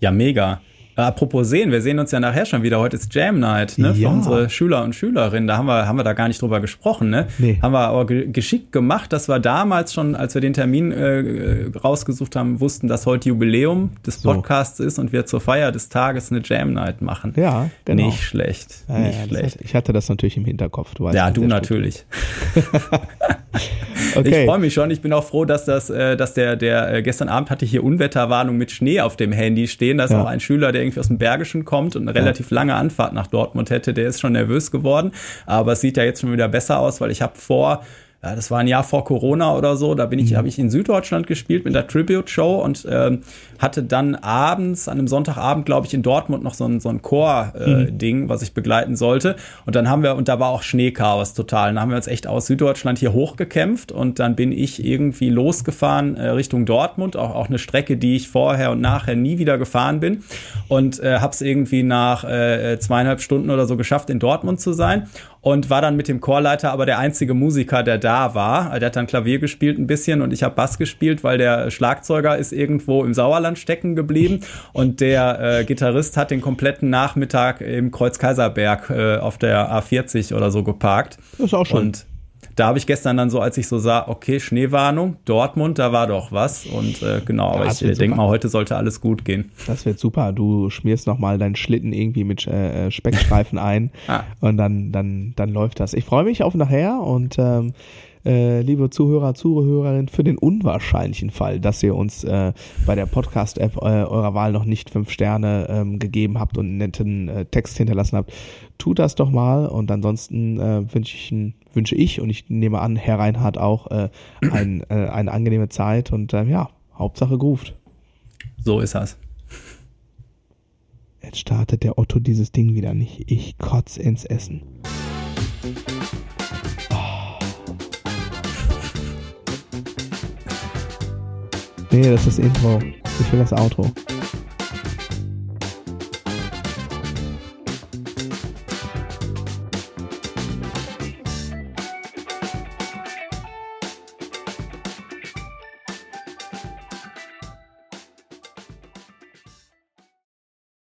Ja, mega. Äh, apropos sehen, wir sehen uns ja nachher schon wieder. Heute ist Jam Night, ne? Für Ja. unsere Schüler und Schülerinnen. Da haben wir, haben wir da gar nicht drüber gesprochen, ne? Nee. Haben wir aber ge geschickt gemacht, dass wir damals schon, als wir den Termin äh, rausgesucht haben, wussten, dass heute Jubiläum des So. Podcasts ist und wir zur Feier des Tages eine Jam Night machen. Ja, genau. Nicht schlecht. Ja, nicht ja, schlecht. hatte, ich hatte das natürlich im Hinterkopf. Du Ja, du natürlich. Okay. Ich freue mich schon. Ich bin auch froh, dass das, äh, dass der, der äh, gestern Abend hatte hier Unwetterwarnung mit Schnee auf dem Handy stehen. Da ist auch ein Schüler, der irgendwie aus dem Bergischen kommt und eine relativ lange Anfahrt nach Dortmund hätte. Der ist schon nervös geworden. Aber es sieht ja jetzt schon wieder besser aus, weil ich habe vor ja, das war ein Jahr vor Corona oder so, da bin Mhm. ich, habe ich in Süddeutschland gespielt mit der Tribute-Show und ähm, hatte dann abends, an einem Sonntagabend, glaube ich, in Dortmund noch so ein, so ein Chor-Ding, Mhm. was ich begleiten sollte. Und dann haben wir, und da war auch Schneechaos total. Und dann haben wir uns echt aus Süddeutschland hier hochgekämpft und dann bin ich irgendwie losgefahren äh, Richtung Dortmund, auch, auch eine Strecke, die ich vorher und nachher nie wieder gefahren bin. Und äh, habe es irgendwie nach äh, zweieinhalb Stunden oder so geschafft, in Dortmund zu sein und war dann mit dem Chorleiter aber der einzige Musiker, der da war. Der hat dann Klavier gespielt ein bisschen und ich habe Bass gespielt, weil der Schlagzeuger ist irgendwo im Sauerland stecken geblieben und der äh, Gitarrist hat den kompletten Nachmittag im Kreuzkaiserberg äh, auf der A40 oder so geparkt. Das ist auch schön. Und da habe ich gestern dann so, als ich so sah, okay, Schneewarnung, Dortmund, da war doch was. Und äh, genau, aber das ich wird denke mal, heute sollte alles gut gehen. Das wird super. Du schmierst nochmal deinen Schlitten irgendwie mit äh, äh, Speckstreifen ein Ah. und dann, dann, dann läuft das. Ich freue mich auf nachher und ähm, äh, liebe Zuhörer, Zuhörerin, für den unwahrscheinlichen Fall, dass ihr uns äh, bei der Podcast-App äh, eurer Wahl noch nicht fünf Sterne ähm, gegeben habt und einen netten äh, Text hinterlassen habt, tut das doch mal. Und ansonsten äh, wünsche ich, wünsche ich und ich nehme an, Herr Reinhardt auch äh, ein, äh, eine angenehme Zeit und äh, ja, Hauptsache groovt. So ist das. Jetzt startet der Otto dieses Ding wieder nicht. Ich kotz ins Essen. Nee, das ist das Intro. Ich will das Outro.